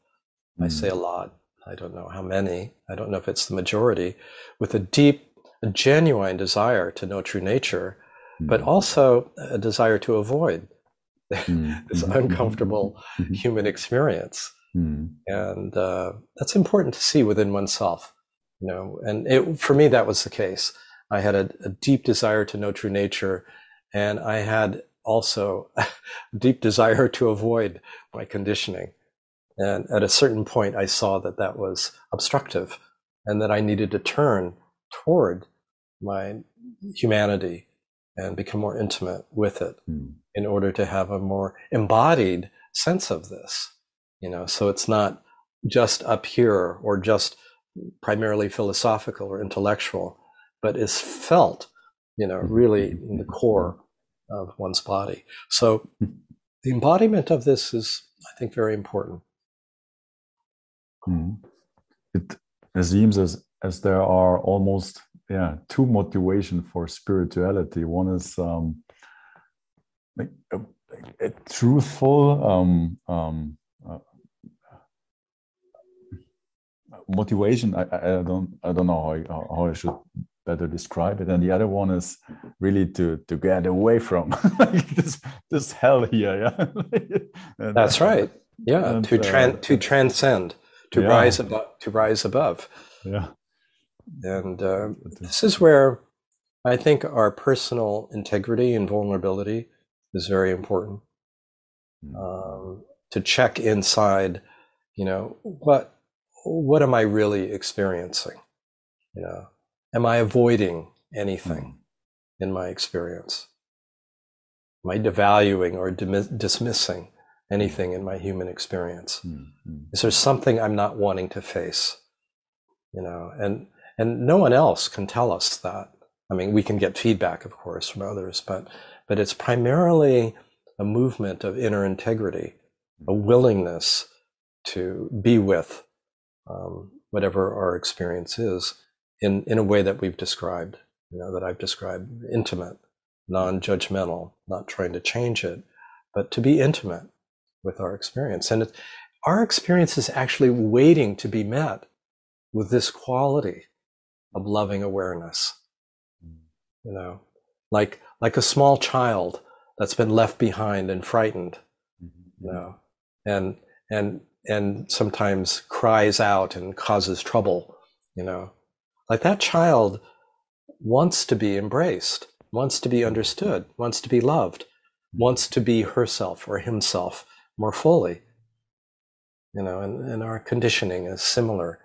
mm. I say a lot, I don't know how many, I don't know if it's the majority, with a deep, a genuine desire to know true nature, mm. but also a desire to avoid mm. this mm-hmm. uncomfortable mm-hmm. human experience. Mm. And uh, that's important to see within oneself, you know. And it, for me, that was the case. I had a, a deep desire to know true nature, and I had also a deep desire to avoid my conditioning. And at a certain point, I saw that that was obstructive and that I needed to turn toward my humanity and become more intimate with it mm. in order to have a more embodied sense of this. You know, so it's not just up here or just primarily philosophical or intellectual, but is felt, you know, hmm. really hmm. in the core hmm. of one's body. So the embodiment of this is, I think, very important. Mm. It, seems as as there are almost yeah two motivation for spirituality. One is um, like a, a truthful um, um, uh, motivation. I, I, don't I don't know how how I should better describe it and the other one is really to to get away from this this hell here yeah and, that's right yeah and, to tran- uh, to transcend to yeah. rise above to rise above yeah and uh, this is where i think our personal integrity and vulnerability is very important mm. um, to check inside you know what what am i really experiencing you know Am I avoiding anything mm. in my experience? Am I devaluing or dismissing anything in my human experience? Mm. Is there something I'm not wanting to face? You know, and and no one else can tell us that. I mean, we can get feedback, of course, from others, but but it's primarily a movement of inner integrity, a willingness to be with um, whatever our experience is in, in a way that we've described, you know, that I've described intimate, non judgmental, not trying to change it, but to be intimate with our experience. And it, our experience is actually waiting to be met with this quality of loving awareness. Mm. You know, like like a small child that's been left behind and frightened, mm-hmm, you know, mm-hmm. and and and sometimes cries out and causes trouble, you know. Like that child wants to be embraced, wants to be understood, wants to be loved, wants to be herself or himself more fully. You know, and, and our conditioning is similar.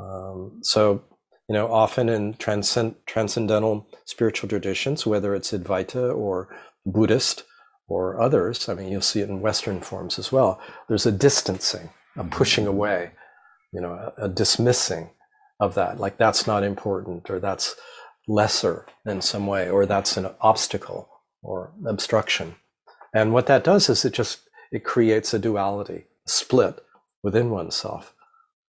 Um, so, you know, often in transcend, transcendental spiritual traditions, whether it's Advaita or Buddhist or others, I mean, you'll see it in Western forms as well, there's a distancing, a mm-hmm. pushing away, you know, a, a dismissing of that. Like that's not important or that's lesser in some way or that's an obstacle or obstruction. And what that does is it just it creates a duality, a split within oneself.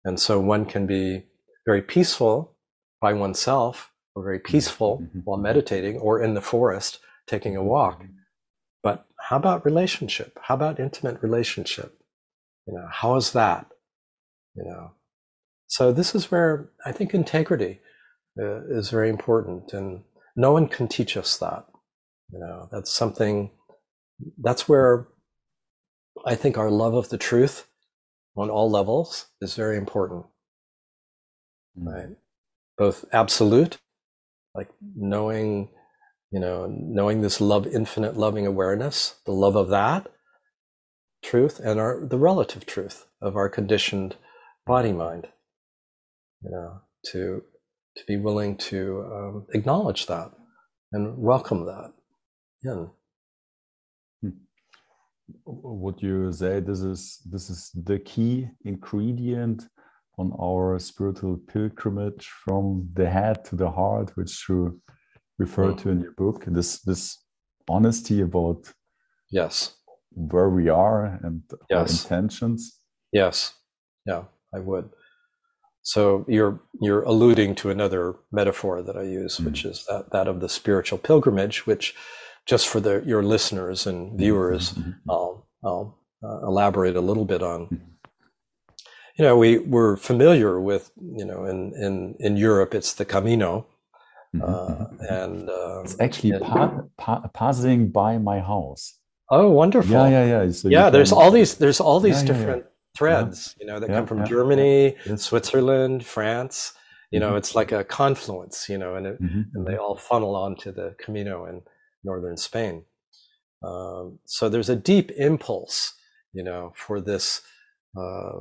And so one can be very peaceful by oneself or very peaceful mm-hmm. while meditating or in the forest taking a walk. But how about relationship? How about intimate relationship? You know, how is that? You know, so this is where I think integrity uh, is very important, and no one can teach us that. You know, that's something. That's where I think our love of the truth on all levels is very important. Mm-hmm. Right, both absolute, like knowing, you know, knowing this love, infinite loving awareness, the love of that truth, and our the relative truth of our conditioned body mind you know, to to be willing to um, acknowledge that and welcome that in. Would you say this is this is the key ingredient on our spiritual pilgrimage from the head to the heart, which you refer mm. to in your book? This this honesty about yes where we are and yes. our intentions. Yes, yeah, I would. So you're you're alluding to another metaphor that I use, mm-hmm. which is that that of the spiritual pilgrimage, which just for the your listeners and mm-hmm. viewers, mm-hmm. I'll I'll uh, elaborate a little bit on. Mm-hmm. You know, we we're familiar with you know in in in Europe it's the Camino, mm-hmm. uh, and um, it's actually and, pa- pa- passing by my house. Oh, wonderful! Yeah, yeah, yeah. So yeah, there's all these there's all these yeah, different threads, yeah. you know, that yeah, come from yeah, Germany, Switzerland, France. You know, mm-hmm. it's like a confluence, you know, and it, mm-hmm. and they all funnel onto the Camino in northern Spain. Um, so there's a deep impulse, you know, for this uh,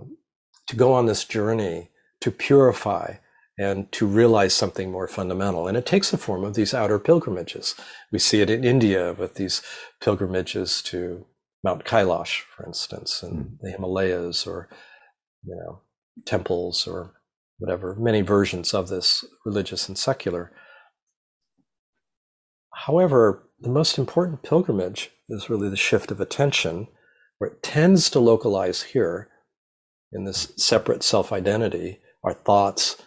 to go on this journey to purify and to realize something more fundamental. And it takes the form of these outer pilgrimages. We see it in India with these pilgrimages to Mount Kailash, for instance, and mm. the Himalayas, or you know, temples, or whatever. Many versions of this, religious and secular. However, the most important pilgrimage is really the shift of attention, where it tends to localize here in this separate self identity, our thoughts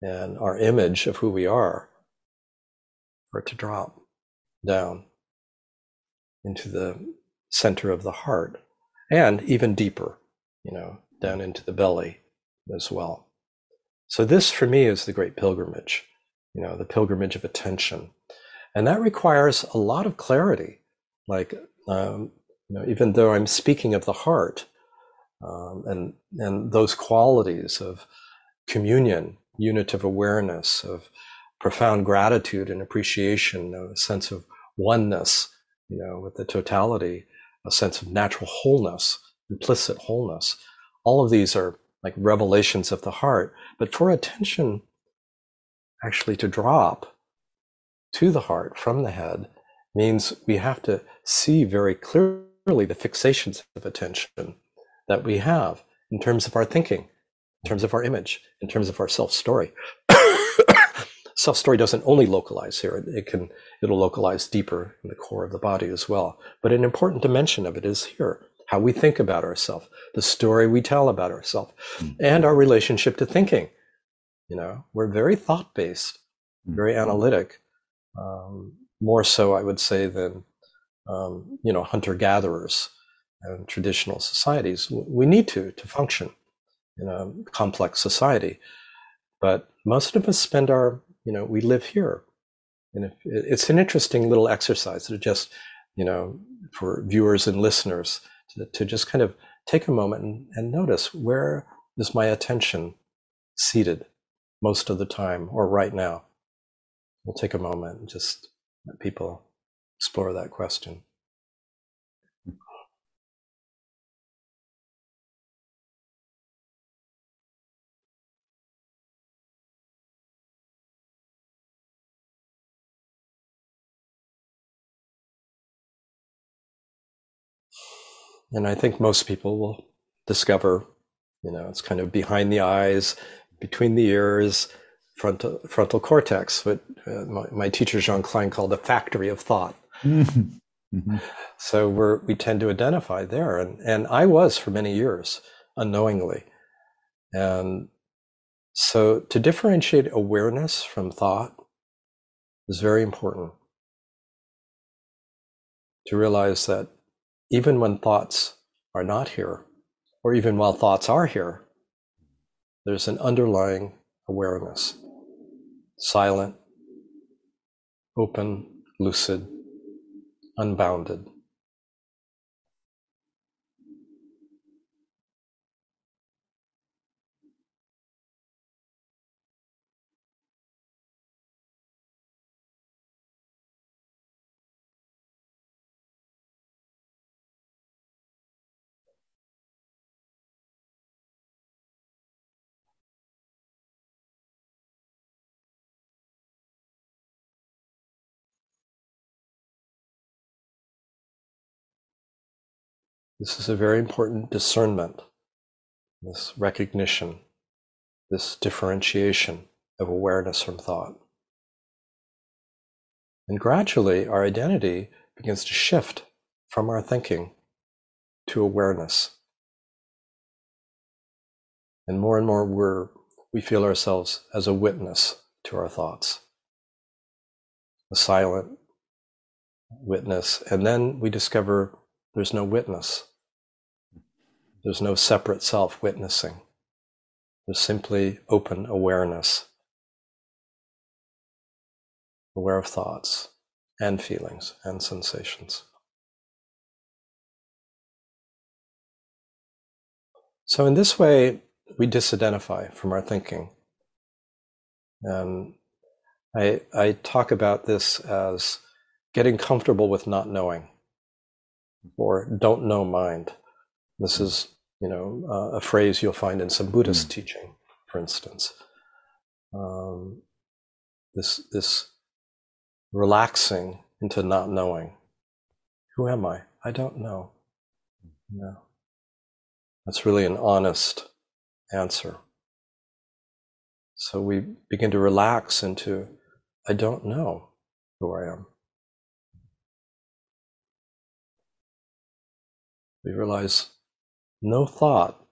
and our image of who we are, for it to drop down into the center of the heart and even deeper, you know, down into the belly as well. So, this for me is the great pilgrimage, you know, the pilgrimage of attention. And that requires a lot of clarity. Like, um, you know, even though I'm speaking of the heart um, and, and those qualities of communion, unitive awareness, of profound gratitude and appreciation, a sense of oneness, you know, with the totality, a sense of natural wholeness, implicit wholeness. All of these are like revelations of the heart. But for attention actually to drop to the heart from the head means we have to see very clearly the fixations of attention that we have in terms of our thinking, in terms of our image, in terms of our self story. self story doesn't only localize here; it can it'll localize deeper in the core of the body as well. But an important dimension of it is here. how we think about ourselves, the story we tell about ourselves, Mm. and our relationship to thinking. You know, we're very thought based, Mm. very analytic, um, more so, I would say, than um, you know hunter gatherers and traditional societies. We need to to function in a complex society, but most of us spend our you know we live here, and it's an interesting little exercise to just you know for viewers and listeners to, to just kind of take a moment and, and notice where is my attention seated most of the time or right now. We'll take a moment and just let people explore that question. And I think most people will discover, you know, it's kind of behind the eyes, between the ears, frontal frontal cortex, what uh, my, my teacher Jean Klein called the factory of thought. Mhm. So we're we tend to identify there, and and I was for many years unknowingly, and so to differentiate awareness from thought is very important. To realize that even when thoughts are not here, or even while thoughts are here, there's an underlying awareness, silent, open, lucid, unbounded. This is a very important discernment, this recognition, this differentiation of awareness from thought. And gradually, our identity begins to shift from our thinking to awareness. And more and more, we're, we feel ourselves as a witness to our thoughts, a silent witness. And then we discover there's no witness. There's no separate self witnessing. There's simply open awareness, aware of thoughts and feelings and sensations. So, in this way, we disidentify from our thinking. And I, I talk about this as getting comfortable with not knowing or don't know mind. This is, you know, uh, a phrase you'll find in some Buddhist Mm. teaching, for instance. Um, this this relaxing into not knowing. Who am I? I don't know. No. That's really an honest answer. So we begin to relax into, I don't know who I am. We realize no thought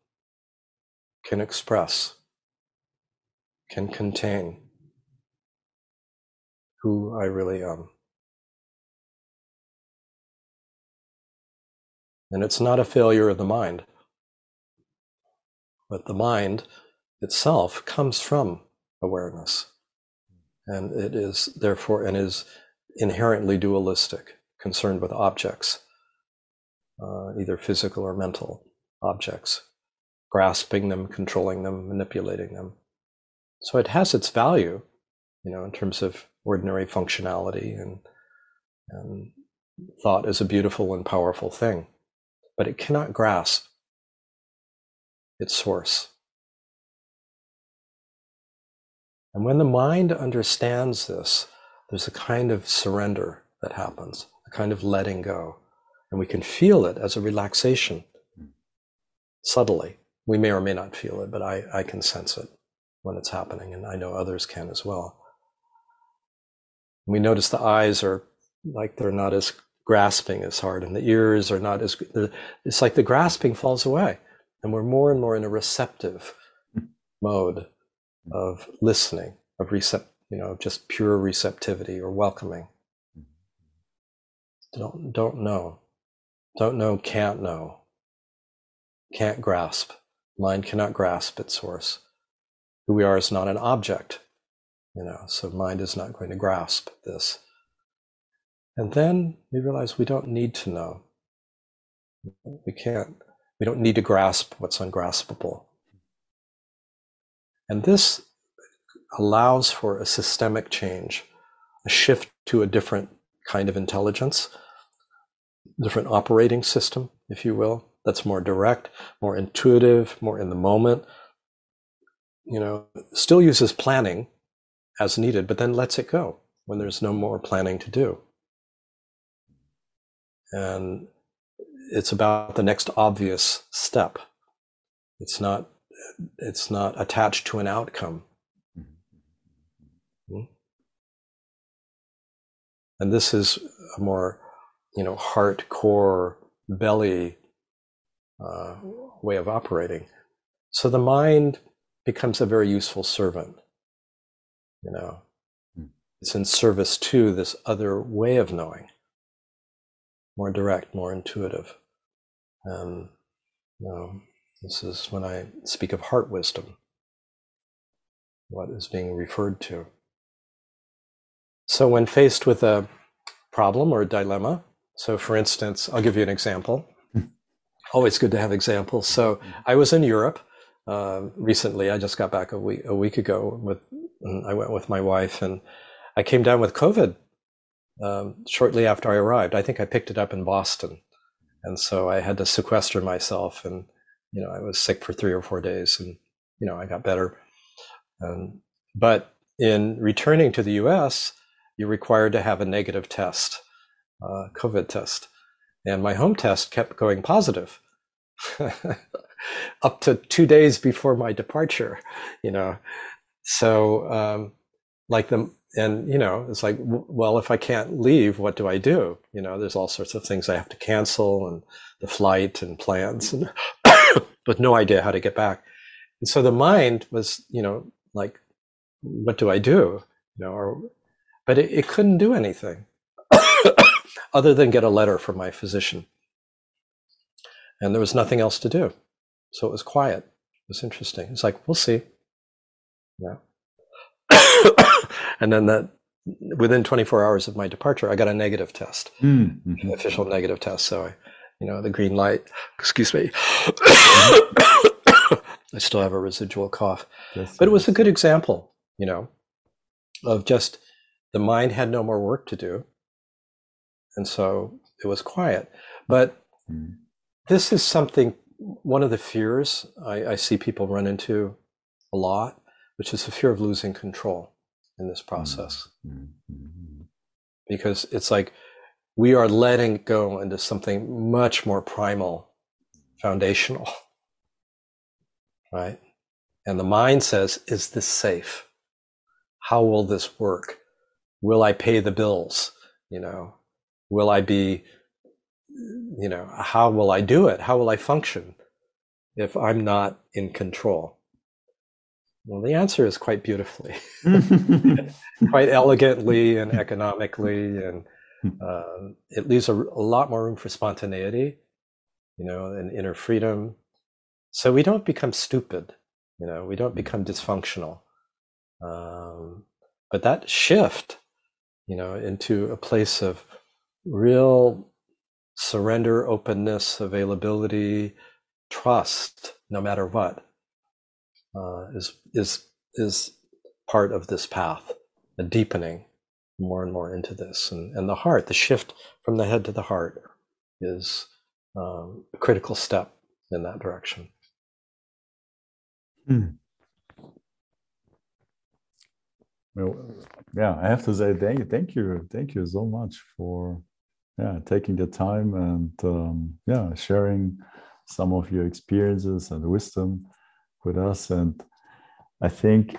can express, can contain who I really am. And it's not a failure of the mind, but the mind itself comes from awareness. And it is therefore and is inherently dualistic, concerned with objects, uh, either physical or mental objects, grasping them, controlling them, manipulating them. So it has its value, you know, in terms of ordinary functionality and, and thought is a beautiful and powerful thing, but it cannot grasp its source. And when the mind understands this, there's a kind of surrender that happens, a kind of letting go. And we can feel it as a relaxation subtly. We may or may not feel it, but I, I can sense it when it's happening, and I know others can as well. We notice the eyes are like they're not as grasping as hard and the ears are not as it's like the grasping falls away and we're more and more in a receptive mode of listening of recept you know just pure receptivity or welcoming mm-hmm. don't don't know don't know can't know can't grasp mind cannot grasp its source who we are is not an object you know so mind is not going to grasp this and then we realize we don't need to know. We can't, we don't need to grasp what's ungraspable. And this allows for a systemic change, a shift to a different kind of intelligence, different operating system, if you will, that's more direct, more intuitive, more in the moment. You know, still uses planning as needed, but then lets it go when there's no more planning to do and it's about the next obvious step it's not it's not attached to an outcome hmm? and this is a more you know heart core belly uh, way of operating so the mind becomes a very useful servant you know hmm. it's in service to this other way of knowing more direct, more intuitive. And you know, this is when I speak of heart wisdom, what is being referred to. So, when faced with a problem or a dilemma, so for instance, I'll give you an example. Always good to have examples. So, I was in Europe uh, recently. I just got back a week a week ago. With I went with my wife, and I came down with COVID um, shortly after I arrived. I think I picked it up in Boston, and so I had to sequester myself, and you know I was sick for three or four days, and you know I got better. Um, but in returning to the U.S., you're required to have a negative test, uh, COVID test, and my home test kept going positive. up to two days before my departure, you know. So, um, like the and you know it's like well if i can't leave what do i do you know there's all sorts of things i have to cancel and the flight and plans and with no idea how to get back and so the mind was you know like what do i do you know or but it, it couldn't do anything other than get a letter from my physician. And there was nothing else to do. So it was quiet. It was interesting. It's like we'll see. Yeah. And then that within 24 hours of my departure, I got a negative test, mm-hmm. an official negative test. So I, you know, the green light. Excuse me. I still have a residual cough, but it was a good example, you know, of just the mind had no more work to do, and so it was quiet. But mm. this is something. One of the fears I, I see people run into a lot, which is the fear of losing control in this process. Mm-hmm. Because it's like we are letting go into something much more primal, foundational, right? And the mind says, Is this safe? How will this work? Will I pay the bills? You know, will I be, you know, how will I do it? How will I function if I'm not in control? Well, the answer is quite beautifully, quite elegantly and economically, and uh, it leaves a, a, lot more room for spontaneity, you know, and inner freedom. So we don't become stupid, you know, we don't become dysfunctional. Um, but that shift, you know, into a place of real surrender, openness, availability, trust, no matter what uh, is is is part of this path, a deepening more and more into this, and and the heart, the shift from the head to the heart, is um, a critical step in that direction. Hmm. Well, yeah, I have to say thank you, thank you, thank you so much for yeah taking the time and um, yeah sharing some of your experiences and wisdom with us. And I think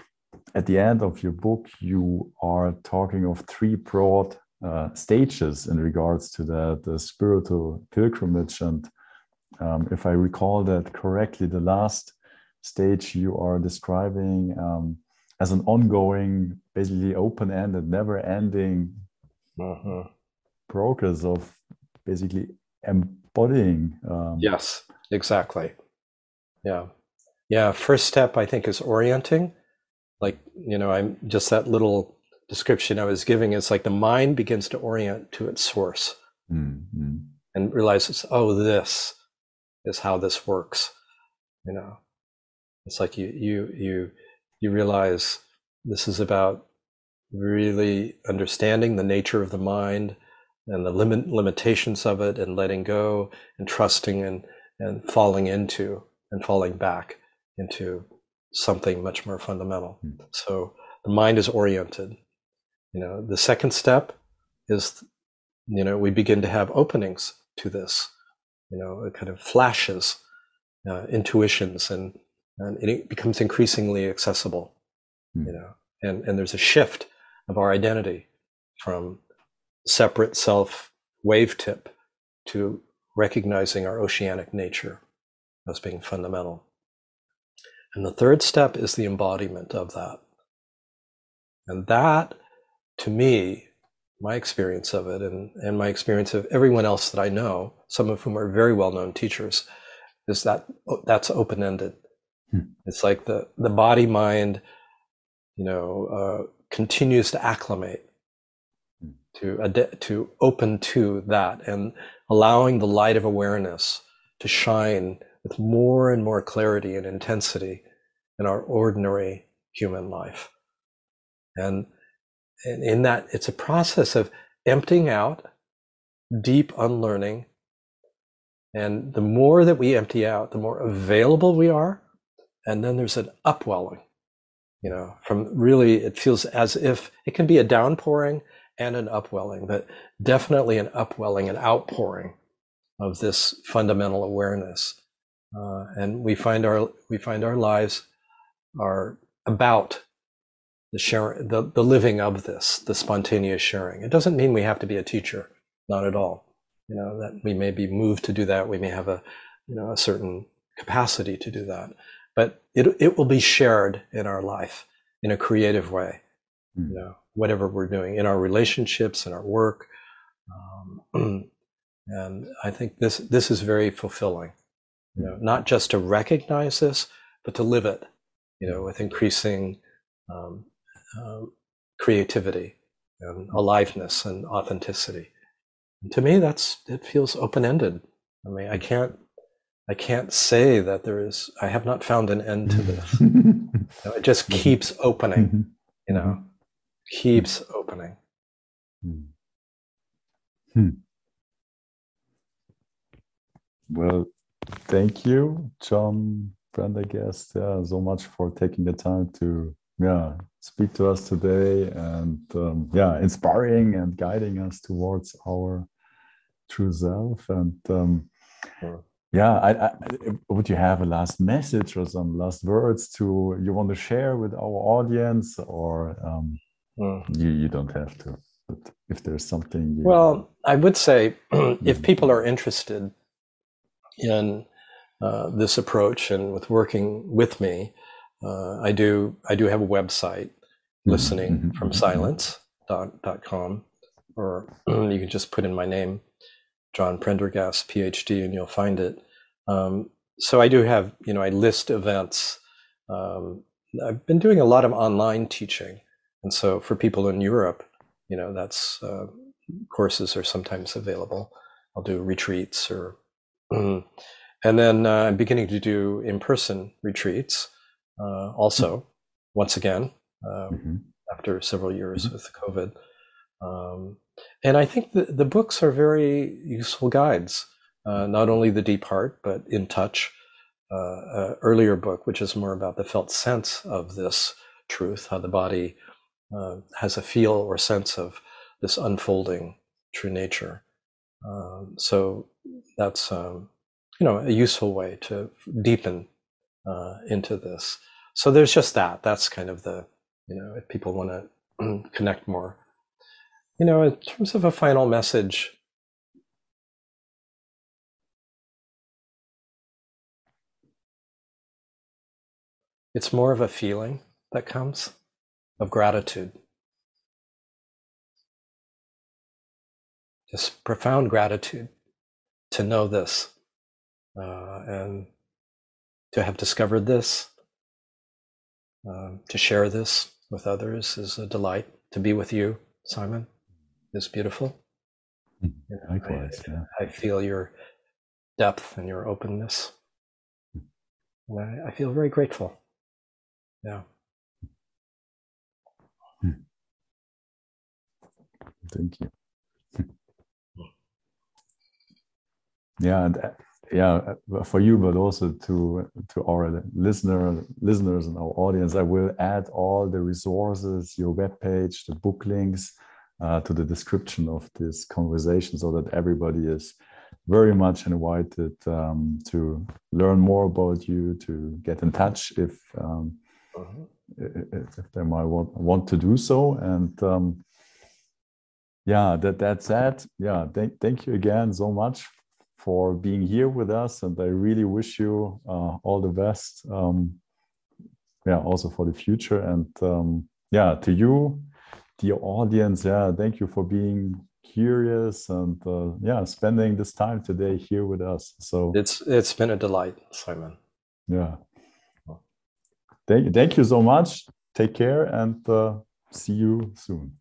at the end of your book, you are talking of three broad uh, stages in regards to that the spiritual pilgrimage. And um, if I recall that correctly, the last stage you are describing um, as an ongoing, basically open-ended, never-ending mm-hmm. Progress of basically embodying. Um, yes, exactly. Yeah, yeah. First step, I think, is orienting. Like you know, I'm just that little description I was giving is like the mind begins to orient to its source mm-hmm. and realizes, oh, this is how this works. You know, it's like you you you you realize this is about really understanding the nature of the mind and the limit limitations of it and letting go and trusting and and falling into and falling back into something much more fundamental. Mm. So the mind is oriented you know, the second step is, you know, we begin to have openings to this, you know, it kind of flashes, uh, intuitions, and, and it becomes increasingly accessible, mm. you know, and, and there's a shift of our identity from separate self wave tip to recognizing our oceanic nature as being fundamental. And the third step is the embodiment of that. And that to me, my experience of it and, and my experience of everyone else that I know, some of whom are very well known teachers, is that that's open ended. Hmm. It's like the, the body mind, you know, uh, continues to acclimate. To ad- to open to that and allowing the light of awareness to shine with more and more clarity and intensity in our ordinary human life. And and in that it's a process of emptying out deep unlearning and the more that we empty out the more available we are and then there's an upwelling you know from really it feels as if it can be a downpouring and an upwelling but definitely an upwelling an outpouring of this fundamental awareness uh, and we find our we find our lives are about the sharing, the, the living of this, the spontaneous sharing. It doesn't mean we have to be a teacher, not at all. You know, that we may be moved to do that. We may have a, you know, a certain capacity to do that, but it, it will be shared in our life in a creative way. Mm. You know, whatever we're doing in our relationships, in our work. Um, and I think this, this is very fulfilling, you know, not just to recognize this, but to live it, you know, with increasing um, um, creativity and aliveness and authenticity. And to me, that's it feels open ended. I mean, I can't I can't say that there is. I have not found an end to this. you know, it just keeps opening. Mm-hmm. You know, keeps opening. Hmm. hmm. Well, thank you, John Prendergast, yeah, so much for taking the time to yeah speak to us today and um, yeah inspiring and guiding us towards our true self and um, yeah I, I, would you have a last message or some last words to you want to share with our audience or um, mm. you, you don't have to but if there's something you... well i would say if people are interested in uh, this approach and with working with me uh, I do I do have a website, mm-hmm. listening mm-hmm. from silence.com, or you can just put in my name, John Prendergast, PhD, and you'll find it. Um, so I do have, you know, I list events. Um, I've been doing a lot of online teaching, and so for people in Europe, you know, that's uh, courses are sometimes available. I'll do retreats or, and then uh, I'm beginning to do in-person retreats uh, also, mm-hmm. once again, um, mm-hmm. after several years mm-hmm. with COVID. Um, and I think the, the books are very useful guides, uh, not only The Deep Heart, but In Touch, uh, earlier book, which is more about the felt sense of this truth, how the body uh, has a feel or sense of this unfolding true nature. Um, so that's um, you know a useful way to deepen uh, into this. So there's just that. That's kind of the you know if people want to connect more. You know, in terms of a final message, it's more of a feeling that comes of gratitude. Just profound gratitude to know this uh, and to have discovered this, um, to share this with others is a delight. To be with you, Simon, is beautiful. You know, Likewise, I, yeah. I feel your depth and your openness. And I, I feel very grateful. Yeah. Thank you. yeah, and uh, yeah, uh, for you, but also to to our listener listeners and our audience, I will add all the resources, your webpage, the book links, uh, to the description of this conversation, so that everybody is very much invited um, to learn more about you, to get in touch if um, Mhm. if if they might want, want to do so. And um, yeah, that that's that yeah, thank thank you again so much for being here with us, and I really wish you uh, all the best. Um, yeah, also for the future, and um, yeah, to you, dear audience, yeah, thank you for being curious and uh, yeah, spending this time today here with us. So It's it's been a delight, Simon. yeah, thank thank you so much. Take care and uh, see you soon.